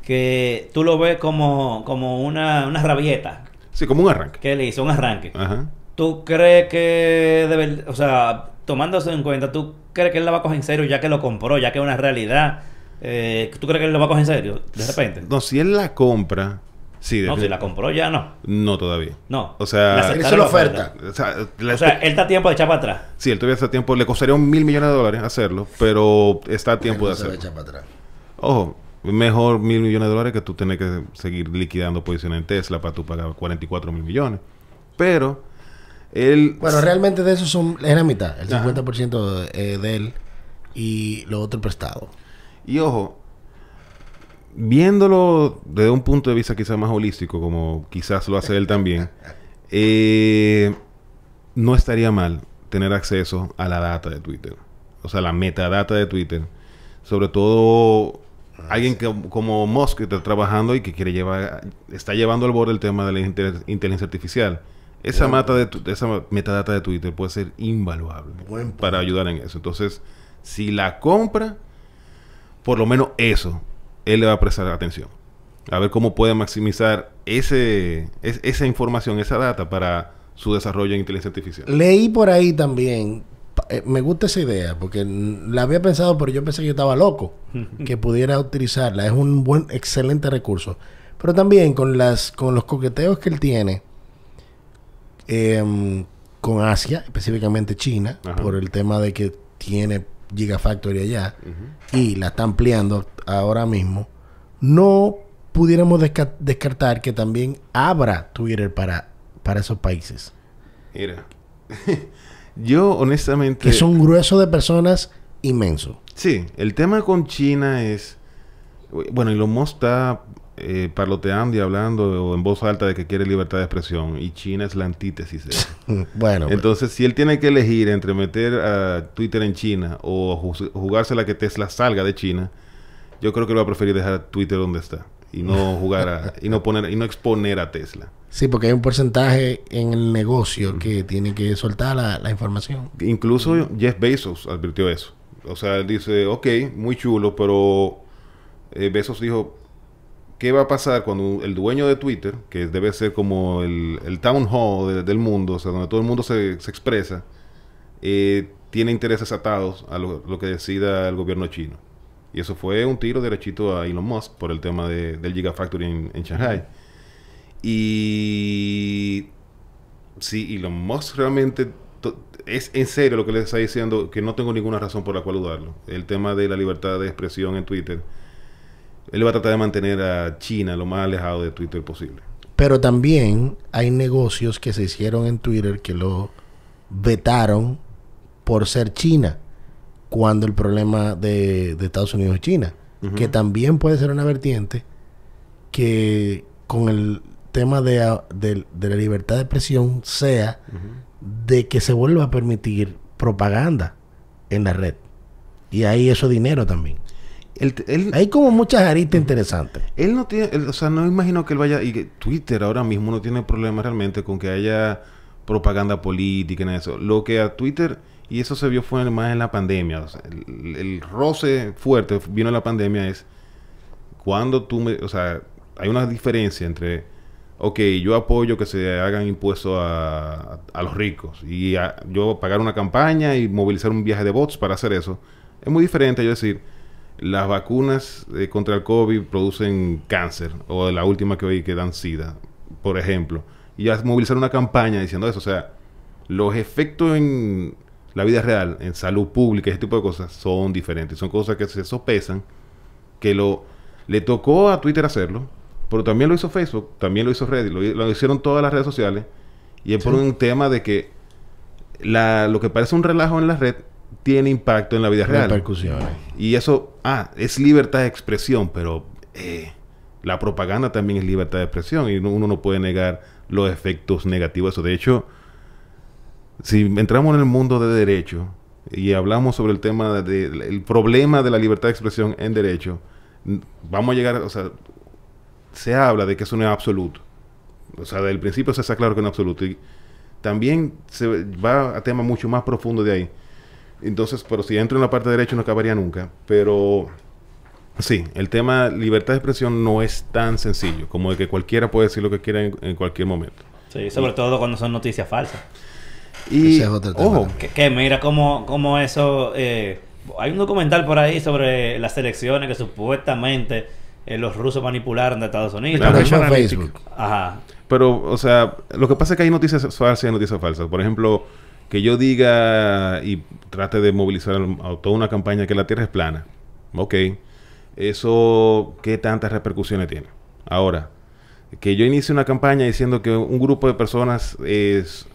que tú lo ves como, como una, una rabieta Sí, como un arranque. que él hizo, un arranque. Ajá. ¿Tú crees que debe, o sea, tomándose en cuenta, tú crees que él la va a coger en serio ya que lo compró, ya que es una realidad? Eh, ¿Tú crees que él lo va a coger en serio de repente? No, si él la compra, sí, No, si la compró ya no. No todavía. No. O sea, hizo la oferta. O sea, la- O sea, él está a tiempo de echar para atrás. sí, él todavía está a tiempo. Le costaría un mil millones de dólares hacerlo, pero está a tiempo de No se va a hacerlo. echar para atrás. Ojo, mejor mil millones de dólares que tú tener que seguir liquidando posiciones en Tesla para tú pagar 44 mil millones. Pero él... Bueno, realmente de eso son, es la mitad. El Ajá. 50% de, de él y lo otro prestado. Y ojo, viéndolo desde un punto de vista quizás más holístico, como quizás lo hace él también, eh, no estaría mal tener acceso a la data de Twitter. O sea, la metadata de Twitter. Sobre todo alguien que, como Musk que está trabajando y que quiere llevar, está llevando al borde el tema de la inte- inteligencia artificial. Esa, mata de, tu- esa metadata de Twitter puede ser invaluable para ayudar en eso. Entonces, si la compra, por lo menos eso, él le va a prestar atención. A ver cómo puede maximizar ese, es- esa información, esa data para su desarrollo en inteligencia artificial. Leí por ahí también, eh, me gusta esa idea, porque la había pensado, pero yo pensé que yo estaba loco, que pudiera utilizarla. Es un buen, excelente recurso. Pero también con las, con los coqueteos que él tiene em, con Asia, específicamente China, Ajá. por el tema de que tiene Gigafactory allá y la está ampliando ahora mismo, no pudiéramos desca- descartar que también abra Twitter para, para esos países. Mira, yo honestamente... que es un grueso de personas inmenso. Sí, el tema con China es... Bueno, Elon Musk está eh, parloteando y hablando en voz alta de que quiere libertad de expresión y China es la antítesis de eso. Bueno, Entonces, si él tiene que elegir entre meter a Twitter en China o juz- jugársela que Tesla salga de China, yo creo que él va a preferir dejar Twitter donde está y no jugar a, y no poner y no exponer a Tesla. sí, porque hay un porcentaje en el negocio que tiene que soltar la, la información. Incluso Jeff Bezos advirtió eso. O sea, él dice, ok, muy chulo, pero eh, Bezos dijo, ¿qué va a pasar cuando el dueño de Twitter, que debe ser como el, town hall de- del mundo, o sea, donde todo el mundo se, expresa, eh, tiene intereses atados a lo, que decida el gobierno chino? Y eso fue un tiro derechito a Elon Musk por el tema de- del Gigafactory en, en Shanghai. Y si Elon Musk realmente es en serio lo que le está diciendo, que no tengo ninguna razón por la cual dudarlo. El tema de la libertad de expresión en Twitter, él va a tratar de mantener a China lo más alejado de Twitter posible. Pero también hay negocios que se hicieron en Twitter que lo vetaron por ser China, cuando el problema de, de Estados Unidos es China, que también puede ser una vertiente que con el tema de, a- de- de la libertad de expresión sea de que se vuelva a permitir propaganda en la red. Y ahí eso dinero también. Él- Hay como muchas aristas interesantes. él no tiene, él- o sea, no imagino que él vaya, y que Twitter ahora mismo no tiene problema realmente con que haya propaganda política en eso. Lo que a Twitter, y eso se vio fue más en la pandemia, o sea, el, el roce fuerte vino en la pandemia es cuando tú me, o sea, hay una diferencia entre, ok, yo apoyo que se hagan impuestos a, a los ricos y a- yo pagar una campaña y movilizar un viaje de bots para hacer eso. Es muy diferente yo decir, las vacunas eh, contra el COVID producen cáncer, o la última que oí que dan SIDA, por ejemplo, y a movilizar una campaña diciendo eso, o sea, los efectos en la vida real, en salud pública, ese tipo de cosas, son diferentes. Son cosas que se sopesan, que lo le tocó a Twitter hacerlo, pero también lo hizo Facebook, también lo hizo Reddit, lo, lo hicieron todas las redes sociales. Y es por un tema de que la, lo que parece un relajo en la red tiene impacto en la vida real. Repercusiones. Y eso, ah, es libertad de expresión, pero eh, la propaganda también es libertad de expresión y no- uno no puede negar los efectos negativos de eso. De hecho, si entramos en el mundo de derecho y hablamos sobre el tema de, de- problema de la libertad de expresión en derecho, vamos a llegar, o sea, se habla de que eso no es absoluto. O sea, del principio se está claro que no es absoluto. Y también se va a temas mucho más profundos de ahí. Entonces, pero si entro en la parte de derecho no acabaría nunca. Pero sí, el tema libertad de expresión no es tan sencillo como de que cualquiera puede decir lo que quiera en, en cualquier momento. Sí, sobre todo cuando son noticias falsas. Y, es otro tema ojo. Que, que mira cómo, cómo eso... eh, hay un documental por ahí sobre las elecciones que supuestamente eh, los rusos manipularon de Estados Unidos. Claro. Analytic. Facebook. Ajá. Pero, o sea, lo que pasa es que hay noticias falsas y noticias falsas. Por ejemplo, que yo diga y trate de movilizar a toda una campaña que la Tierra es plana. Ok. Eso, ¿qué tantas repercusiones tiene? Ahora, que yo inicie una campaña diciendo que un grupo de personas es,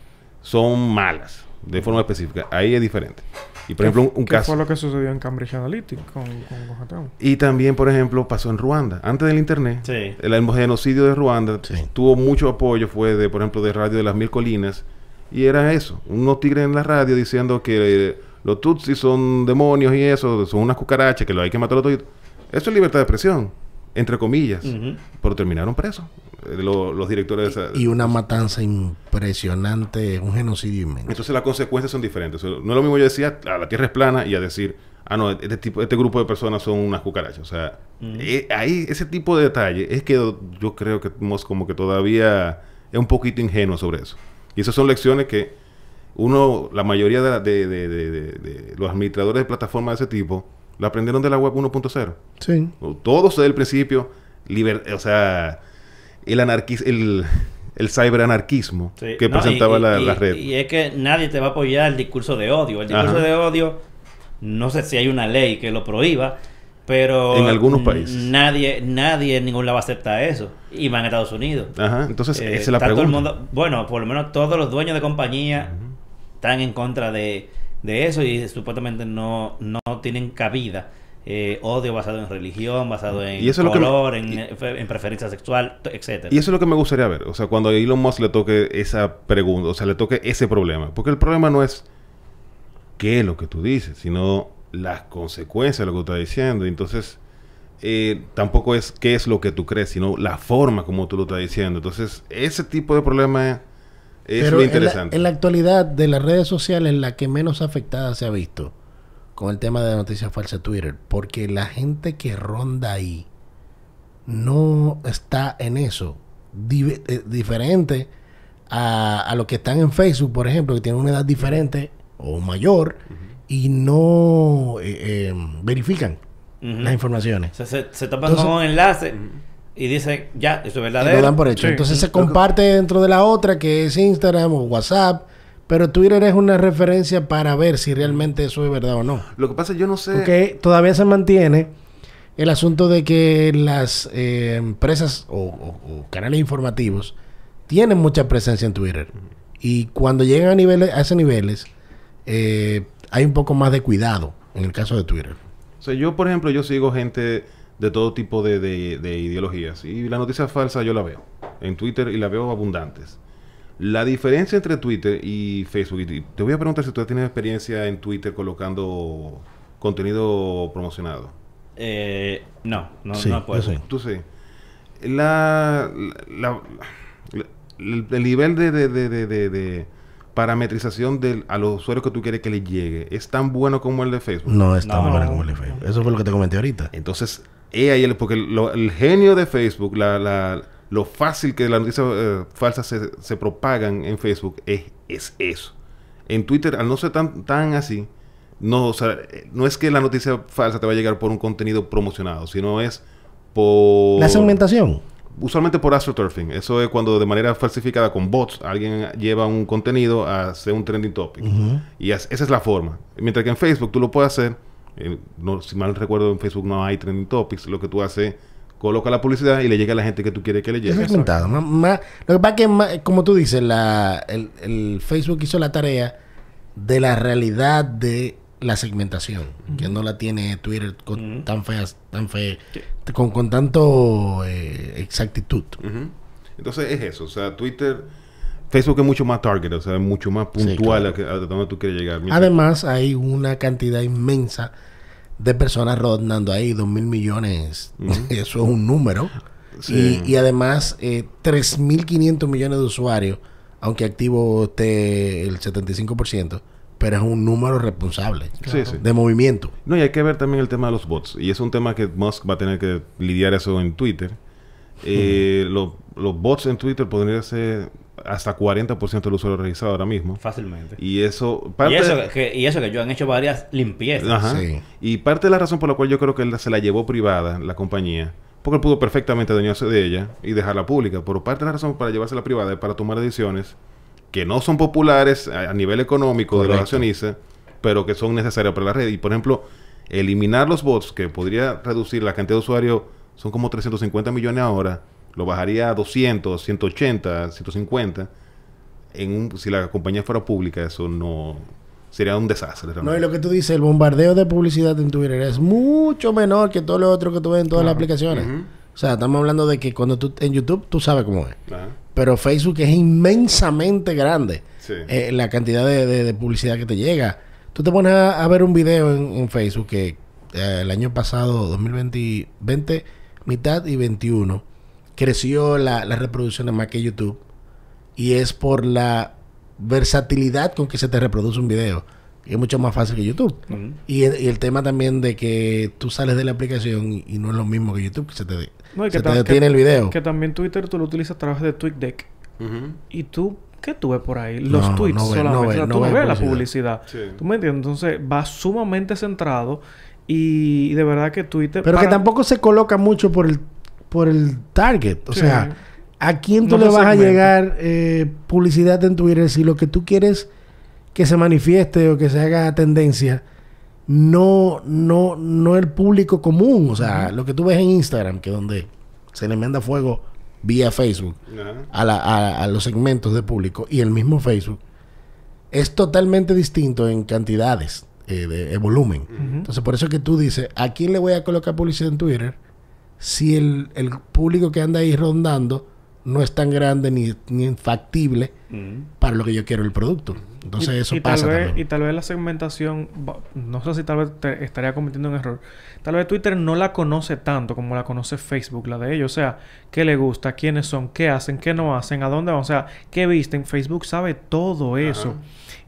son malas, de forma específica, ahí es diferente. Y por ejemplo, un, un ¿Qué caso... fue lo que sucedió en Cambridge Analytica con, con? Y también, por ejemplo, pasó en Ruanda. Antes del internet, Sí. el genocidio de Ruanda Sí. tuvo mucho apoyo, fue de, por ejemplo, de Radio de las Mil Colinas. Y era eso, unos tigres en la radio diciendo que eh, los tutsis son demonios y eso, son unas cucarachas, que lo hay que matar a todos. Eso es libertad de expresión, entre comillas. Ujú. Pero terminaron presos eh, lo- los directores de esa... Y una matanza impresionante, un genocidio inmenso. Entonces las consecuencias son diferentes. O sea, no es lo mismo yo decir, "Ah, la Tierra es plana y a decir, ah, no, este, tipo, este grupo de personas son unas cucarachas. O sea, Mm. eh, ahí ese tipo de detalle es que yo creo que somos como que todavía es un poquito ingenuo sobre eso. Y esas son lecciones que uno, la mayoría de, la- de- de- de- de- de los administradores de plataformas de ese tipo, lo aprendieron de la web 1.0. Sí. Todo desde el principio, liber- o sea, el anarquismo, el, el cyberanarquismo Sí. que No, presentaba y- la, y- la red. Y es que nadie te va a apoyar el discurso de odio. El discurso Ajá. de odio, no sé si hay una ley que lo prohíba, pero En algunos países. Nadie, nadie en ningún lado acepta eso. Y van a Estados Unidos. Ajá, entonces Eh, esa es la está todo el mundo- bueno, por lo menos todos los dueños de compañía están en contra de, de eso y supuestamente no, no tienen cabida. Eh, odio basado en religión, basado en Y eso es lo que me- color, en, preferencia sexual, etcétera. Y eso es lo que me gustaría ver. O sea, cuando a Elon Musk le toque esa pregunta, o sea, le toque ese problema. Porque el problema no es qué es lo que tú dices, sino las consecuencias de lo que tú estás diciendo. Entonces, eh, tampoco es qué es lo que tú crees, sino la forma como tú lo estás diciendo. Entonces, ese tipo de problema es Pero lo en la, interesante. en la actualidad, de las redes sociales, la que menos afectada se ha visto con el tema de noticias falsas Twitter. Porque la gente que ronda ahí no está en eso. Eh, diferente a, a los que están en Facebook, por ejemplo, que tienen una edad diferente o mayor y no eh, eh, verifican las informaciones. Se, se, se topan Entonces- con un enlace y dice, ya, eso es Y verdadero. lo dan por hecho. Sí. Entonces se comparte dentro de la otra, que es Instagram o WhatsApp. Pero Twitter es una referencia para ver si realmente eso es verdad o no. Lo que pasa, yo no sé. Porque todavía se mantiene el asunto de que las eh, empresas o, o- o canales informativos tienen mucha presencia en Twitter. Y cuando llegan a niveles, a esos niveles, eh, hay un poco más de cuidado en el caso de Twitter. O sea, yo, por ejemplo, yo sigo gente de todo tipo de, de- de ideologías. Y la noticia falsa yo la veo en Twitter y la veo abundantes. La diferencia entre Twitter y Facebook, y te voy a preguntar si tú tienes experiencia en Twitter colocando contenido promocionado. Eh, no, no, Sí, no puedo. yo sí. Tú sí. La, la- la- el, el nivel de, de- de- de- de- de parametrización del, a los usuarios que tú quieres que les llegue es tan bueno como el de Facebook. No es tan No. bueno como el de Facebook. Eso fue lo que te comenté ahorita. Entonces, he ahí el, porque lo- el genio de Facebook, la, la- lo fácil que las noticias eh, falsas se, se propagan en Facebook es, es eso. En Twitter, al no ser tan, tan así, no, o sea, no es que la noticia falsa te va a llegar por un contenido promocionado, sino es por... La segmentación. Usualmente por astroturfing. Eso es cuando de manera falsificada con bots alguien lleva un contenido a hacer un trending topic. Y esa es la forma. Mientras que en Facebook tú lo puedes hacer, eh, no, si mal recuerdo en Facebook no hay trending topics, lo que tú haces coloca la publicidad y le llega a la gente que tú quieres que le Es llegue. segmentado. Más- más- lo que pasa es que, más- como tú dices, la, el, el Facebook hizo la tarea de la realidad de la segmentación, que no la tiene Twitter con Ujú. tan feas, tan fe, con, con tanto eh, exactitud. Entonces es eso, o sea, Twitter, Facebook es mucho más target, o sea, es mucho más puntual claro. a, que- a donde tú quieres llegar. Mientras- Además, hay una cantidad inmensa de personas rondando ahí, dos mil millones. Eso es un número. Sí. Y, y además, eh, 3.500 millones de usuarios, aunque activo esté el 75%, pero es un número responsable Sí, sí. de movimiento. No, y hay que ver también el tema de los bots. Y es un tema que Musk va a tener que lidiar eso en Twitter. Eh, lo- los bots en Twitter podrían ser hasta 40% del usuario registrado ahora mismo. Fácilmente. Y eso... Y eso, que, y eso que yo han hecho varias limpiezas. Ajá. Sí. Y parte de la razón por la cual yo creo que él se la llevó privada, la compañía, porque él pudo perfectamente adueñarse de ella y dejarla pública. Pero parte de la razón para llevársela privada es para tomar decisiones que no son populares a, a nivel económico de los accionistas, pero que son necesarias para la red. Y por ejemplo, eliminar los bots, que podría reducir la cantidad de usuarios, son como 350 millones ahora, lo bajaría a 200, 180, 150. En un, si la compañía fuera pública, eso no sería un desastre. No, y realmente. lo que tú dices, el bombardeo de publicidad en Twitter es mucho menor que todo lo otro que tú ves en todas las aplicaciones. O sea, estamos hablando de que cuando tú en YouTube tú sabes cómo es. Pero Facebook es inmensamente grande. Sí. eh, la cantidad de, de- de publicidad que te llega. Tú te pones a, a ver un video en, en Facebook que eh, el año pasado, 2020, 20, mitad y 21, creció la, las reproducciones más que YouTube. Y es por la versatilidad con que se te reproduce un video. Es mucho más fácil que YouTube. Y el, y el tema también de que tú sales de la aplicación y, y no es lo mismo que YouTube, que se te, No, y que se te ta- detiene que- el video. Que también Twitter tú lo utilizas a través de TweetDeck. Ujú. Y tú, ¿qué tú ves por ahí? Los No, tweets no ve- solamente. no ve- O sea, tú no ve ves la publicidad. Sí. ¿Tú me entiendes? Entonces va sumamente centrado. Y de verdad que Twitter. Pero que tampoco se coloca mucho por el, por el target. O Sí. sea, ¿a quién tú No le vas a llegar eh, publicidad en Twitter si lo que tú quieres que se manifieste o que se haga tendencia no, no, no el público común? O sea, lo que tú ves en Instagram, que donde se le manda fuego vía Facebook a, la- a- a los segmentos de público y el mismo Facebook es totalmente distinto en cantidades eh, de, de volumen. Entonces, por eso es que tú dices, ¿a quién le voy a colocar publicidad en Twitter si el, el público que anda ahí rondando no es tan grande ni, ni factible para lo que yo quiero el producto? Entonces, y, eso y pasa tal vez, también. Y tal vez la segmentación, no sé si tal vez te estaría cometiendo un error. Tal vez Twitter no la conoce tanto como la conoce Facebook, la de ellos. O sea, qué le gusta, quiénes son, qué hacen, qué no hacen, a dónde van, o sea, qué visten. Facebook sabe todo eso.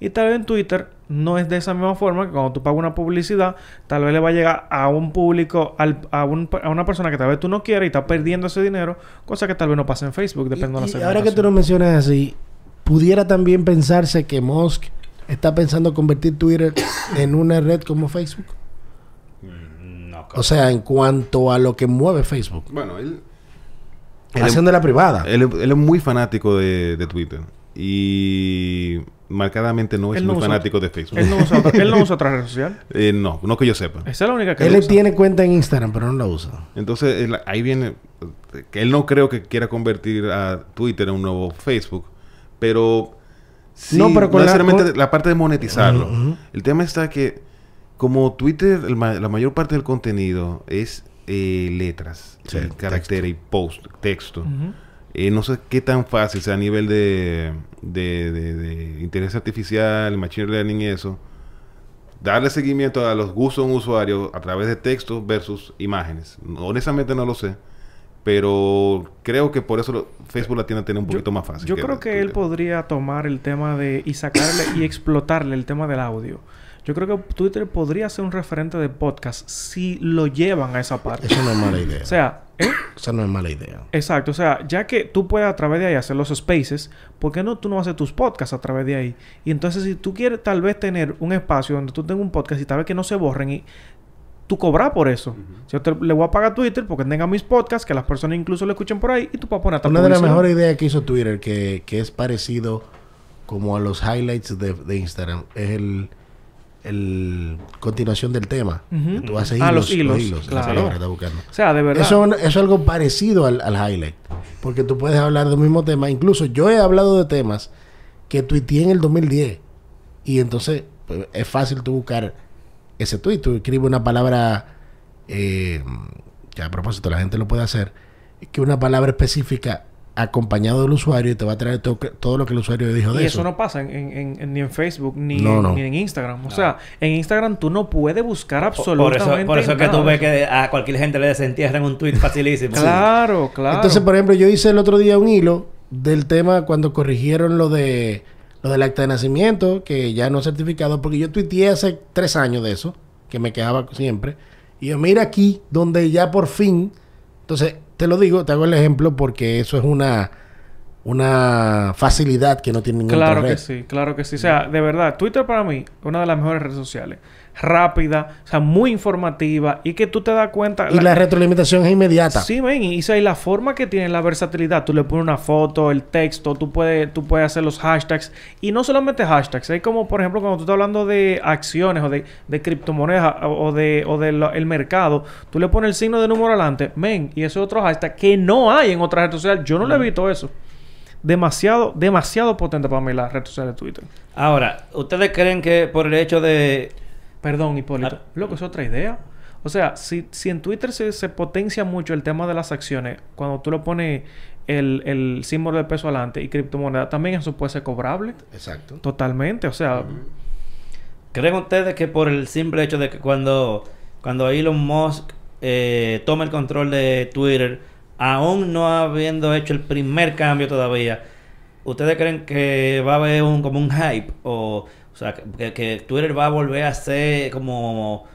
Y tal vez en Twitter no es de esa misma forma que cuando tú pagas una publicidad, tal vez le va a llegar a un público, al- a, un- a una persona que tal vez tú no quieras y está perdiendo ese dinero, cosa que tal vez no pasa en Facebook, depende de la Y- y ahora que tú lo mencionas así, pudiera también pensarse que Musk está pensando convertir Twitter en una red como Facebook. Mm, No, O sea, en cuanto a lo que mueve Facebook. Bueno, él, Haciendo la privada. él es- él es muy fanático de, de Twitter. Y marcadamente no es Él muy usa- fanático de Facebook. Él no usa otra, él no usa otra red social. Eh, no, no que yo sepa. Esa es la única que Él usa. tiene cuenta en Instagram, pero no la usa. Entonces, él- ahí viene que él no creo que quiera convertir a Twitter en un nuevo Facebook, pero sí, No, pero con la- necesariamente con- la, parte de monetizarlo. El tema está que como Twitter, el la mayor parte del contenido es eh, letras, Sí, y caracteres y post, texto. Eh, no sé qué tan fácil sea a nivel de, de, de- de inteligencia artificial, machine learning y eso. Darle seguimiento a los gustos de un usuario a través de textos versus imágenes. Honestamente no lo sé. Pero creo que por eso lo- Facebook la tiene tener un poquito más fácil. Yo creo que él podría tomar el tema de... y sacarle y explotarle el tema del audio. Yo creo que Twitter podría ser un referente de podcast si lo llevan a esa parte. Eso no es mala idea. O sea, ¿eh? Esa no es mala idea. Exacto, o sea, ya que tú puedes a través de ahí hacer los spaces, ¿por qué no tú no haces tus podcasts a través de ahí? Y entonces si tú quieres tal vez tener un espacio donde tú tengas un podcast y tal vez que no se borren y tú cobras por eso. Yo te- le voy a pagar a Twitter porque tenga mis podcasts, que las personas incluso lo escuchen por ahí y tú puedes poner hasta Una de las mejores ideas que hizo Twitter, que, que es parecido como a los highlights de, de Instagram, es el, el continuación del tema. Ujú. Que Tú haces Ah, hilos, los hilos, claro. está buscando. O sea, de verdad. Eso, eso es algo parecido al, al highlight. Porque tú puedes hablar del mismo tema. Incluso yo he hablado de temas que tuiteé en el 2010. Y entonces pues, es fácil tú buscar ese tweet. Tú escribes una palabra eh, que a propósito la gente lo puede hacer. Que una palabra específica acompañado del usuario y te va a traer to- todo lo que el usuario dijo de y eso. eso no pasa en, en- en- ni en Facebook ni, No, en, no. ni en Instagram. O sea, en Instagram tú no puedes buscar Por- absolutamente Por eso, por eso es que tú ves que a cualquier gente le desentierran un tweet facilísimo. Claro, claro. Entonces, por ejemplo, yo hice el otro día un hilo del tema cuando corrigieron lo de lo del acta de nacimiento, que ya no es certificado, porque yo tuiteé hace tres años de eso, que me quejaba siempre. Y yo, mira aquí, donde ya por fin. Entonces, te lo digo, te hago el ejemplo porque eso es una, una facilidad que no tiene ninguna Claro que red. sí, claro que sí. O sea, de verdad, Twitter para mí, una de las mejores redes sociales. Rápida, o sea, muy informativa y que tú te das cuenta. Y la retroalimentación es inmediata. Sí, ven, y, y la forma que tiene la versatilidad, tú le pones una foto, el texto, tú puedes, tú puedes hacer los hashtags. Y no solamente hashtags, hay como, por ejemplo, cuando tú estás hablando de acciones o de, de criptomonedas o o de, o del el mercado, tú le pones el signo de número adelante, men, y ese es otro hashtag que no hay en otras redes sociales. Yo no le he visto eso. Demasiado, demasiado potente para mí la red social de Twitter. Ahora, ¿ustedes creen que por el hecho de... Perdón, Hipólito. Ah. Loco, es otra idea. O sea, si, si en Twitter se, se potencia mucho el tema de las acciones, cuando tú le pones el, el símbolo de peso adelante y criptomoneda, también eso puede ser cobrable. Exacto. Totalmente. O sea, ¿Creen ustedes que por el simple hecho de que cuando, cuando Elon Musk eh, toma el control de Twitter, aún no habiendo hecho el primer cambio todavía, ¿ustedes creen que va a haber un como un hype? O, o sea, que, que Twitter va a volver a ser como...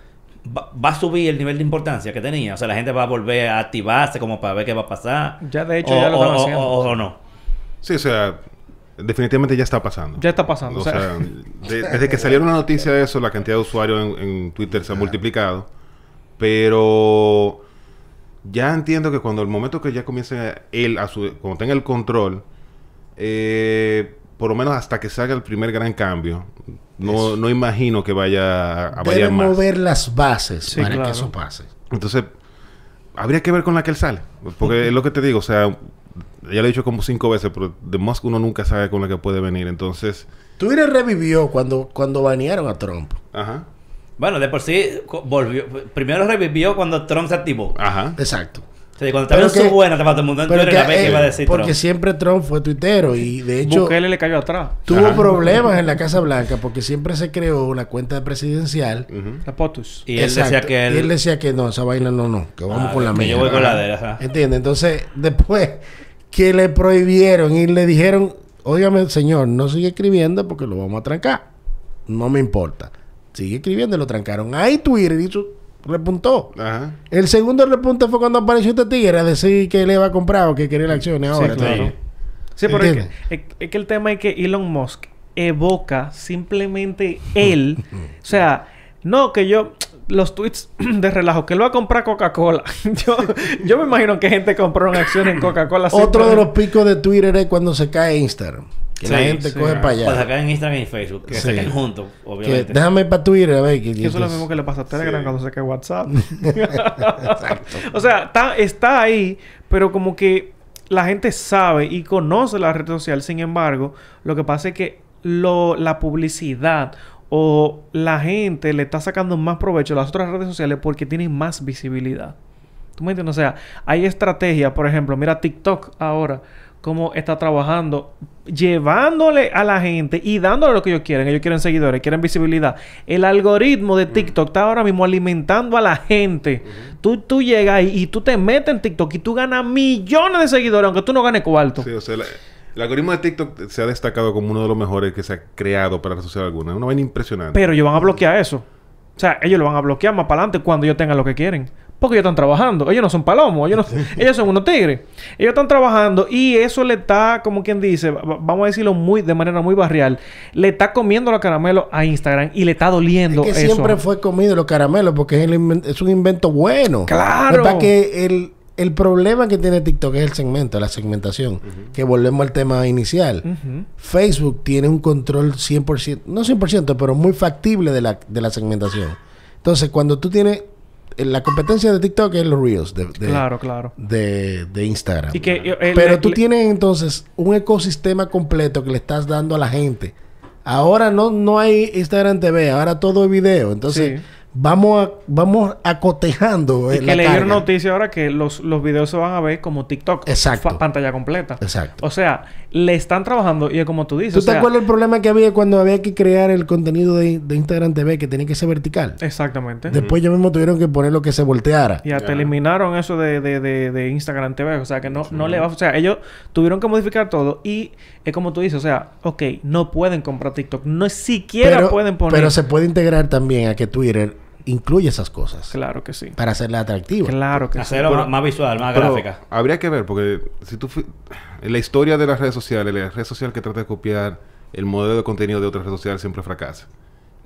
Va, va a subir el nivel de importancia que tenía. O sea, la gente va a volver a activarse como para ver qué va a pasar. Ya de hecho o, ya lo o- están o- haciendo. o- o no. Sí, o sea, definitivamente ya está pasando. ya está pasando. O o sea, sea, de- desde que salieron la noticia de eso, la cantidad de usuarios en, en Twitter se ha multiplicado. Pero ya entiendo que cuando el momento que ya comience él a su, cuando tenga el control, eh, por lo menos hasta que salga el primer gran cambio, no, no imagino que vaya a, a Debe variar más. mover las bases Sí, para claro. que eso pase. Entonces, habría que ver con la que él sale. Porque es lo que te digo, o sea, ya lo he dicho como cinco veces, pero de Musk uno nunca sabe con la que puede venir. Entonces, Twitter revivió cuando, cuando banearon a Trump. ajá, Bueno, de por sí volvió. Primero revivió cuando Trump se activó. ajá. Exacto. Sea, cuando estaba en Pero su buena, estaba todo el mundo en Pero Twitter que, la vez que iba a decir porque Trump. siempre Trump fue tuitero y de hecho Bukele le cayó atrás. tuvo Ajá. problemas en la Casa Blanca porque siempre se creó una cuenta presidencial. La POTUS. Y él decía que él... Y él decía que no, esa vaina no, no, que vamos Ah, con la que mía. Yo voy con la de él. ¿Entiendes? Entonces, después que le prohibieron y le dijeron, óigame, señor, no sigue escribiendo porque lo vamos a trancar. No me importa. Sigue escribiendo y lo trancaron. Ahí Twitter hizo, repuntó. Ajá. El segundo repunte fue cuando apareció este tigre a decir que le iba a comprar o que quería las acciones ahora. claro. ¿entiendes? Sí, pero es que, ¿Entiendes? es, es que el tema es que Elon Musk evoca simplemente él. o sea, no que yo. Los tweets de relajo, que lo va a comprar Coca-Cola. yo, yo me imagino que gente compró una acción en Coca-Cola. Otro de los picos de Twitter es cuando se cae Instagram. Que la gente sí. coge para Pues allá. acá en Instagram y Facebook, que Sí. se queden juntos, Que, obviamente. déjame para Twitter a ver. Que, Que eso es lo mismo que le pasa a Telegram cuando se cae WhatsApp. o sea, está, está ahí, pero como que la gente sabe y conoce la red social. Sin embargo, lo que pasa es que lo, la publicidad o la gente le está sacando más provecho a las otras redes sociales porque tienen más visibilidad. ¿Tú me entiendes? O sea, hay estrategias, por ejemplo, mira TikTok ahora, cómo está trabajando, llevándole a la gente y dándole lo que ellos quieren. Ellos quieren seguidores, quieren visibilidad. El algoritmo de TikTok está ahora mismo alimentando a la gente. tú, tú llegas ahí y tú te metes en TikTok y tú ganas millones de seguidores, aunque tú no ganes cuarto. Sí, o sea, la- el algoritmo de TikTok se ha destacado como uno de los mejores que se ha creado para la sociedad alguna. Es una vaina impresionante. Pero ellos van a bloquear eso. O sea, ellos lo van a bloquear más para adelante cuando ellos tengan lo que quieren. Porque ellos están trabajando. Ellos no son palomos. Ellos, no- ellos son unos tigres. Ellos están trabajando y eso le está, como quien dice, va- vamos a decirlo muy de manera muy barrial, le está comiendo los caramelos a Instagram y le está doliendo Es que eso. siempre fue comido los caramelos porque es, un invento bueno. ¡Claro! Que el, el problema que tiene TikTok es el segmento, la segmentación. Que volvemos al tema inicial. Facebook tiene un control 100%, no 100%, pero muy factible de la, de la segmentación. Entonces, cuando tú tienes... La competencia de TikTok es los Reels de, de, Claro, claro. de, de Instagram. Y que, eh, eh, Pero le- tú le- tienes entonces un ecosistema completo que le estás dando a la gente. Ahora no, no hay Instagram TV, ahora todo es video. Entonces, Sí. vamos a, vamos acotejando Y eh, que la le dieron carga. noticia ahora que los, los videos se van a ver como TikTok. Exacto. Pantalla completa. Exacto. O sea, le están trabajando y es como tú dices. ¿Tú o sea, te acuerdas el problema que había cuando había que crear el contenido de, de Instagram TV que tenía que ser vertical? Exactamente. Después ellos mismos tuvieron que poner lo que se volteara. Y hasta Ya. eliminaron eso de, de, de, de Instagram TV. O sea, que no, no le va... O sea, ellos tuvieron que modificar todo. Y es como tú dices. O sea, ok, no pueden comprar TikTok. No siquiera Pero, pueden poner... pero se puede integrar también a que Twitter incluye esas cosas Claro que sí. para hacerla atractiva. Claro que sí. Hacerlo más, más visual, más Pero gráfica. habría que ver, porque si tú... En la historia de las redes sociales, la red social que trata de copiar el modelo de contenido de otras redes sociales siempre fracasa.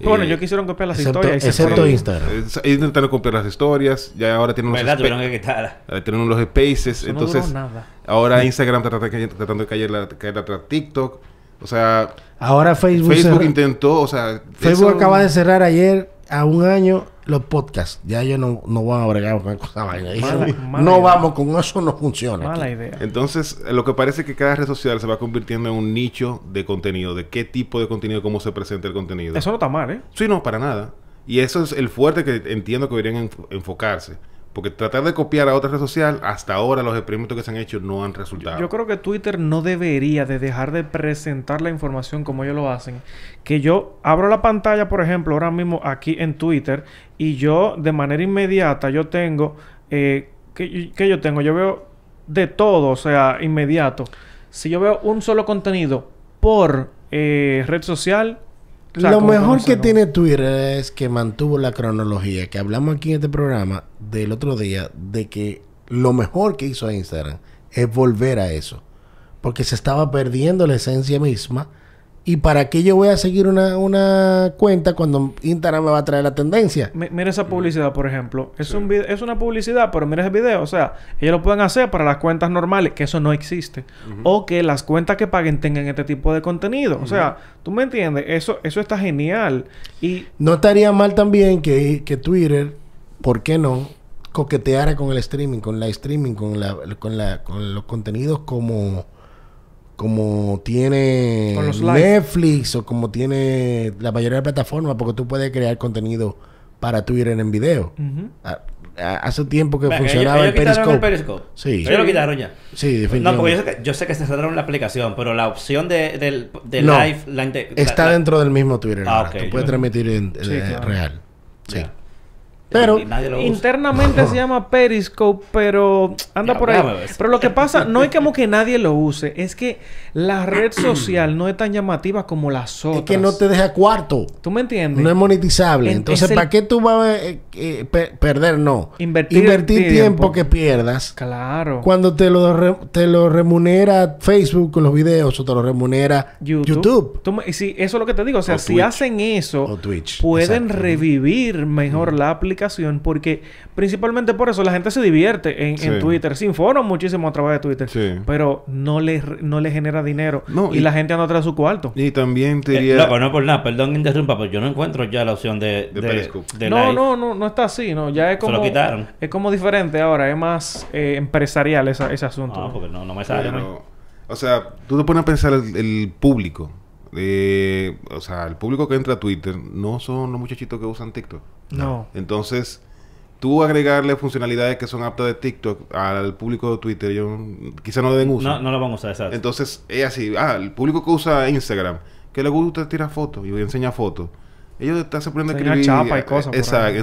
Bueno, Eh, yo quisieron copiar las excepto- historias. excepto. Instagram. eh, Ellos intentaron copiar las historias, ya ahora tienen los, Tuvieron que quitarla. eh, tienen los spaces, Eso no entonces duró nada. ahora Instagram está tratando de, tratando de caer, la- caer atrás TikTok. O sea, Ahora Facebook, Facebook cerra- intentó, o sea... Facebook eso- acaba de cerrar ayer a un año los podcasts. Ya ellos no, no van a bregar con esa vaina. Mala- Eso- mala no idea. vamos con eso, no funciona. Mala aquí. idea. Entonces, lo que parece es que cada red social se va convirtiendo en un nicho de contenido, de qué tipo de contenido, cómo se presenta el contenido. Eso no está mal, ¿eh? Sí, no, para nada. Y eso es el fuerte que entiendo que deberían enf- enfocarse. Porque tratar de copiar a otra red social, hasta ahora los experimentos que se han hecho no han resultado. Yo creo que Twitter no debería de dejar de presentar la información como ellos lo hacen. Que yo abro la pantalla, por ejemplo, ahora mismo aquí en Twitter y yo de manera inmediata yo tengo... Eh, ¿qué, qué yo tengo? Yo veo de todo, o sea, inmediato. Si yo veo un solo contenido por eh, red social... o sea, Lo mejor que no. tiene Twitter es que mantuvo la cronología, que hablamos aquí en este programa del otro día, de que lo mejor que hizo Instagram es volver a eso. Porque se estaba perdiendo la esencia misma. ¿Y para qué yo voy a seguir una, una cuenta cuando Instagram me va a traer la tendencia? Mi- Mira esa publicidad, por ejemplo. Es, un vide- es una publicidad, pero mira ese video. O sea, ellos lo pueden hacer para las cuentas normales, que eso no existe. O que las cuentas que paguen tengan este tipo de contenido. O sea, tú me entiendes. Eso, eso está genial. Y No estaría mal también que, que Twitter, ¿por qué no? Coqueteara con el streaming, con la streaming, con la, con la, con los contenidos como, como tiene. Netflix o como tiene la mayoría de plataformas, porque tú puedes crear contenido para Twitter en video. Hace tiempo que Venga, funcionaba ellos- el ellos quitaron Periscope. el Periscope. Sí. Ellos lo quitaron ya. Sí, No, porque yo sé, definitivamente. que, yo sé que se cerraron la aplicación, pero la opción de, del, de No. live... La, Está la- dentro del mismo Twitter. Ah, ahora. ok, Tú yo- puedes transmitir en, Sí, eh, claro. real. Sí. Pero internamente se llama Periscope, pero anda Ya, por ahí. Pero lo que pasa, no es como que nadie lo use, es que la red social no es tan llamativa como las otras. es que no te deja cuarto. ¿Tú me entiendes? No es monetizable. En- Entonces, es el- ¿para qué tú vas a eh, eh, pe- perder? No. Invertir tiempo. tiempo. que pierdas. Claro. Cuando te lo, re- te lo remunera Facebook con los videos o te lo remunera YouTube. YouTube. Tú me- y sí, eso es lo que te digo. O sea, O si Twitch. hacen eso, O Twitch. pueden Exacto. revivir mejor la aplicación porque principalmente por eso la gente se divierte en. Twitter. Se informa muchísimo a través de Twitter. Sí. Pero no le, no le genera dinero. No, y, y- la gente anda atrás de su cuarto. Y también te Eh, diría... loco, no por nada, perdón que interrumpa, pero yo no encuentro ya la opción de, De de, Periscope. de no, live. no, no, no está así, no. Ya es Se lo como. quitaron. Es como diferente ahora, es más eh, empresarial esa- ese asunto. Ah, porque no, no me sale. ¿no? Pero, o sea, tú te pones a pensar el, el público. Eh, o sea, el público que entra a Twitter no son los muchachitos que usan TikTok. No. Entonces, tú agregarle funcionalidades que son aptas de TikTok al público de Twitter, yo quizá no le den uso. No, no lo vamos a usar, exacto. Entonces, es así. Ah, el público que usa Instagram, que le gusta tirar fotos y enseña fotos. Ellos están se poniendo a escribir. chapa y cosas Exacto.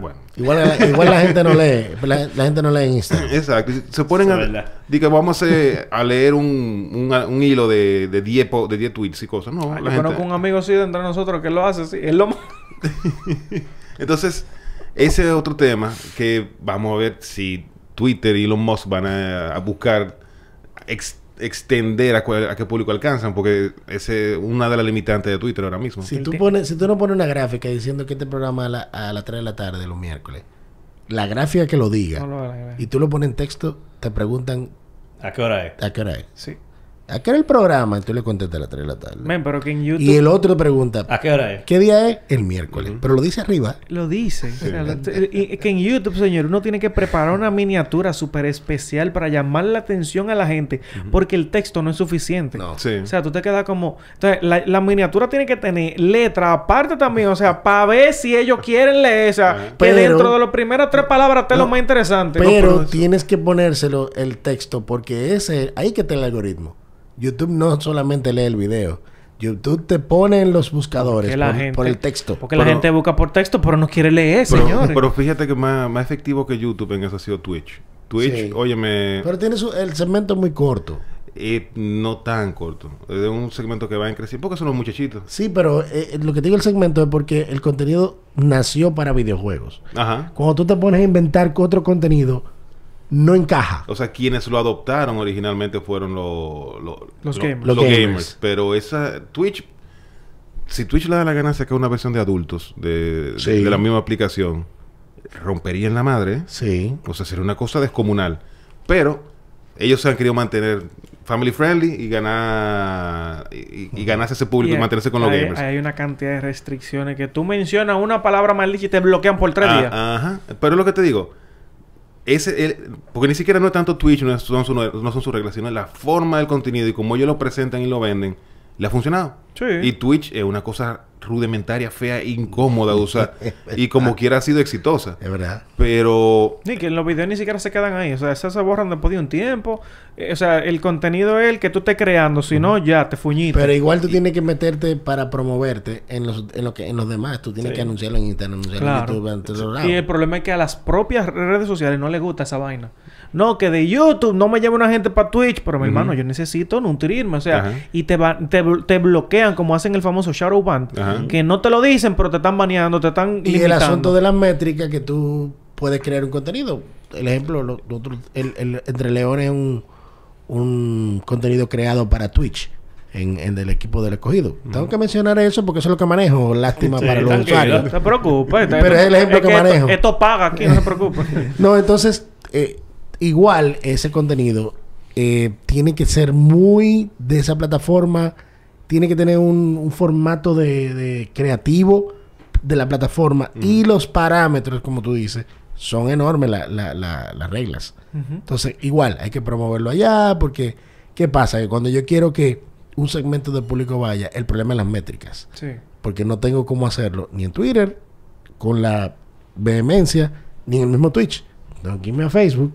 Bueno. Igual, la- igual la gente no lee. La, la gente no lee en Instagram. Exacto. Se ponen a, que vamos a, hacer- a leer un, un, un hilo de, de 10 po- de 10 tweets y cosas. No, Ah, la yo conozco gente- un amigo así de entre nosotros que lo hace, sí. Él lo... Entonces, Ese es otro tema que vamos a ver si Twitter y Elon Musk van a, a buscar ex- extender a, cuál- a qué público alcanzan, porque ese es una de las limitantes de Twitter ahora mismo. Si tú, pones, si tú no pones una gráfica diciendo que este programa a, la- a las 3 de la tarde los miércoles, la gráfica que lo diga, No lo hagan, y tú lo pones en texto, te preguntan ¿A qué hora es? a qué hora es. Sí. ¿A qué hora el programa? Y tú le contestas a las 3 de la tarde. Men, pero que en YouTube Y el otro pregunta, ¿A qué hora es? ¿qué día es? El miércoles. Pero lo dice arriba. lo dice. O sea, lo- y- que en YouTube, señor, uno tiene que preparar una miniatura súper especial para llamar la atención a la gente, porque el texto no es suficiente. No. Sí. O sea, tú te quedas como... Entonces, la, la miniatura tiene que tener letra aparte también. O sea, para ver si ellos quieren leer. O sea, que Pero- dentro de las primeras tres palabras esté lo No, más interesante. Pero No, pero eso- tienes que ponérselo el texto porque ese ahí que está el algoritmo. YouTube no solamente lee el video. YouTube te pone en los buscadores por, gente- por el texto. Porque la Pero- gente busca por texto, pero no quiere leer, Pero, señores. pero fíjate que más, más efectivo que YouTube en eso ha sido Twitch. Twitch, Sí. óyeme, Pero tiene su- el segmento muy corto. eh, no tan corto. Es un segmento que va en creciendo. Porque son los muchachitos. Sí, pero eh, lo que te digo el segmento es porque el contenido nació para videojuegos. Ajá. Cuando tú te pones a inventar otro contenido, no encaja. O sea, quienes lo adoptaron originalmente fueron lo- lo- Los lo- gamers. Los los gamers. gamers. Pero esa Twitch, si Twitch le da la gana de sacar una versión de adultos de, de- Sí. de la misma aplicación, rompería en la madre. Sí. O sea, sería una cosa descomunal. Pero ellos se han querido mantener family friendly y ganar y, y ganarse ese público y, mantenerse con los gamers. Hay una cantidad de restricciones que tú mencionas una palabra mal dicha y te bloquean por tres Ah, días. Ajá. Pero es lo que te digo. Ese, el- porque ni siquiera no es tanto Twitch, no, es- son su- no son sus reglas, sino la forma del contenido y cómo ellos lo presentan y lo venden, le ha funcionado. Sí. Y Twitch es una cosa rudimentaria, fea, incómoda de usar. y como quiera ha sido exitosa. Es verdad. Pero Ni que los videos ni siquiera se quedan ahí. O sea, esas se borran después de un tiempo. Eh, o sea, el contenido es el que tú estés creando. Si no, ya te fuñiste. Pero igual tú tienes que meterte para promoverte en los, en lo que, en los demás. Tú tienes Sí. que anunciarlo en Instagram, anunciarlo Claro. en YouTube, en todos lados. Y el problema es que a las propias redes sociales no les gusta esa vaina. No, que de YouTube no me lleva una gente para Twitch, pero mi hermano, yo necesito nutrirme, o sea, y te, va- te, te como hacen el famoso shadow ban, Ajá. que no te lo dicen, pero te están baneando, te están Y el asunto de las métricas que tú puedes crear un contenido. El ejemplo, lo- lo otro- el, el Entre Leones es un, un contenido creado para Twitch en, en el equipo del escogido. Tengo que mencionar eso porque eso es lo que manejo. Lástima Sí, para los usuarios. No te preocupes. Pero es el ejemplo que esto- manejo. Esto, paga aquí, no se preocupe. No, entonces, eh, igual ese contenido eh, tiene que ser muy de esa plataforma, tiene que tener un, un formato de, de creativo de la plataforma y los parámetros, como tú dices, son enormes la- la- la- las reglas. Entonces, igual, hay que promoverlo allá porque, ¿qué pasa? Que cuando yo quiero que un segmento del público vaya, el problema es las métricas Sí. porque no tengo cómo hacerlo ni en Twitter con la vehemencia ni en el mismo Twitch. Tengo que irme a Facebook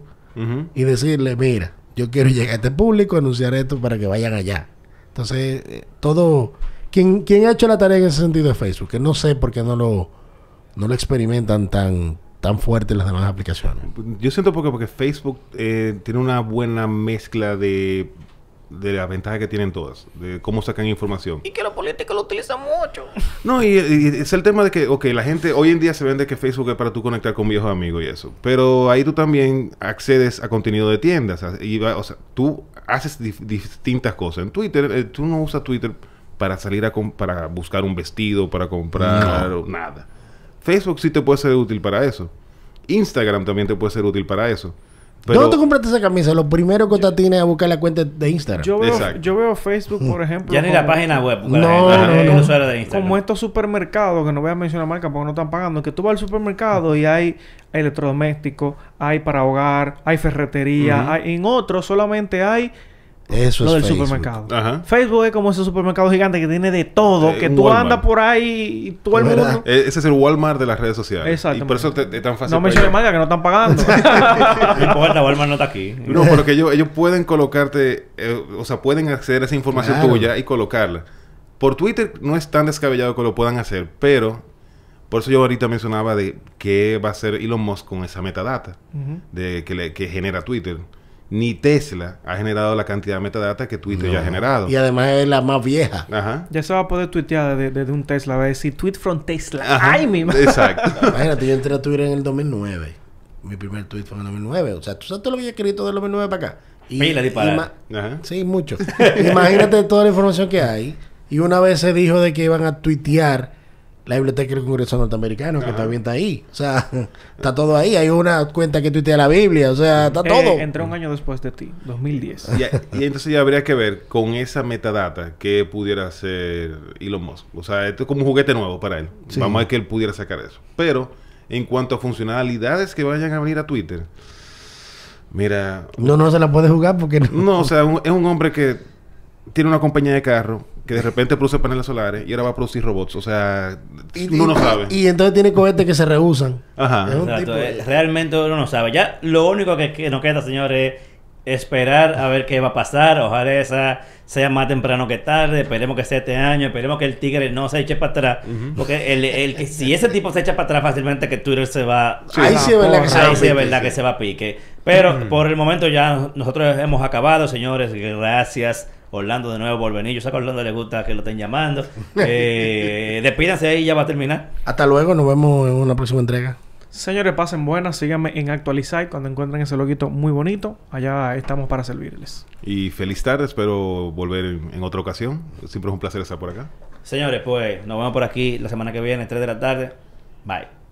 y decirle, mira, yo quiero llegar a este público, anunciar esto para que vayan allá. Entonces, eh, todo... ¿Quién, quién ha hecho la tarea en ese sentido de Facebook? Que no sé por qué no lo, no lo experimentan tan, tan fuerte en las demás aplicaciones. Yo siento porque, porque Facebook eh, tiene una buena mezcla de, de la ventaja que tienen todas, de cómo sacan información. Y que los políticos lo utilizan mucho. No, y, y es el tema de que, ok, la gente hoy en día se vende que Facebook es para tú conectar con viejos amigos y eso. Pero ahí tú también accedes a contenido de tiendas. o sea, Y, va- o sea, tú haces dif- distintas cosas. En Twitter, eh, tú no usas Twitter para salir a para buscar un vestido, para comprar o nada. Facebook sí te puede ser útil para eso. Instagram también te puede ser útil para eso. Pero, ¿Dónde tú compraste esa camisa? Lo primero que te tienes a buscar la cuenta de Instagram. Yo veo, yo veo Facebook, por ejemplo. Ya ni la página web. No, no, no. de Instagram. Como estos supermercados, que no voy a mencionar marca porque no están pagando, que tú vas al supermercado y hay electrodomésticos, hay para hogar, hay ferretería, hay, en otros solamente hay Eso lo es del Facebook. supermercado. Ajá. Facebook es como ese supermercado gigante que tiene de todo, Eh, que tú Walmart. andas por ahí y todo el mundo... Eh, Ese es el Walmart de las redes sociales. Exactamente. Y por eso te- es tan fácil. No menciones marca que no están pagando. No importa, Walmart no está aquí. No, porque ellos, ellos pueden colocarte, eh, o sea, pueden acceder a esa información Claro. tuya y colocarla. Por Twitter no es tan descabellado que lo puedan hacer, pero por eso yo ahorita mencionaba de qué va a hacer Elon Musk con esa metadata de que, le- que genera Twitter. Ni Tesla ha generado la cantidad de metadata que Twitter ya ha generado. Y además es la más vieja. Ajá. Ya se va a poder tuitear desde, desde un Tesla. Va a decir tweet from Tesla. Ajá. ¡Ay, mi madre! Exacto. Imagínate, yo entré a Twitter en el 2009. Mi primer tweet fue en el 2009. O sea, tú sabes todo lo que yo he escrito del 2009 para acá. Y, Pila de disparar. y ma- Ajá. Sí, mucho. Imagínate toda la información que hay. Y una vez se dijo de que iban a tuitear la biblioteca del Congreso norteamericano, que también está ahí. O sea, está todo ahí. Hay una cuenta que tuitea la Biblia. O sea, está Eh, todo. entré un año después de ti, 2010. Y, y entonces ya habría que ver con esa metadata que pudiera hacer Elon Musk. O sea, esto es como un juguete nuevo para él. Sí. Vamos a ver que él pudiera sacar eso. Pero en cuanto a funcionalidades que vayan a venir a Twitter, mira, No, no se la puede jugar porque no. no, o sea, un- es un hombre que tiene una compañía de carro que de repente produce paneles solares y ahora va a producir robots. O sea, uno no sabe. Y entonces tiene cohetes que se rehusan. Ajá. Es un Exacto, tipo- eh, Realmente uno no sabe. Ya lo único que, que nos queda, señores, es esperar a ver qué va a pasar. Ojalá esa sea más temprano que tarde. Esperemos que sea este año. Esperemos que el tigre no se eche para atrás. Porque el, el que si ese tipo se echa para atrás fácilmente, que Twitter se va. Ahí sí es verdad que se va Ahí a sí es pique, verdad que se va a pique. Pero por el momento ya nosotros hemos acabado, señores. Gracias. Orlando de nuevo por venir. Yo sé que a Orlando le gusta que lo estén llamando. Eh, despídanse ahí, ya va a terminar. Hasta luego, nos vemos en una próxima entrega. Señores, pasen buenas. Síganme en Actualizar cuando encuentren ese loguito muy bonito. Allá estamos para servirles. Y feliz tarde. Espero volver en, en otra ocasión. Siempre es un placer estar por acá. Señores, pues nos vemos por aquí la semana que viene, 3 de la tarde. Bye.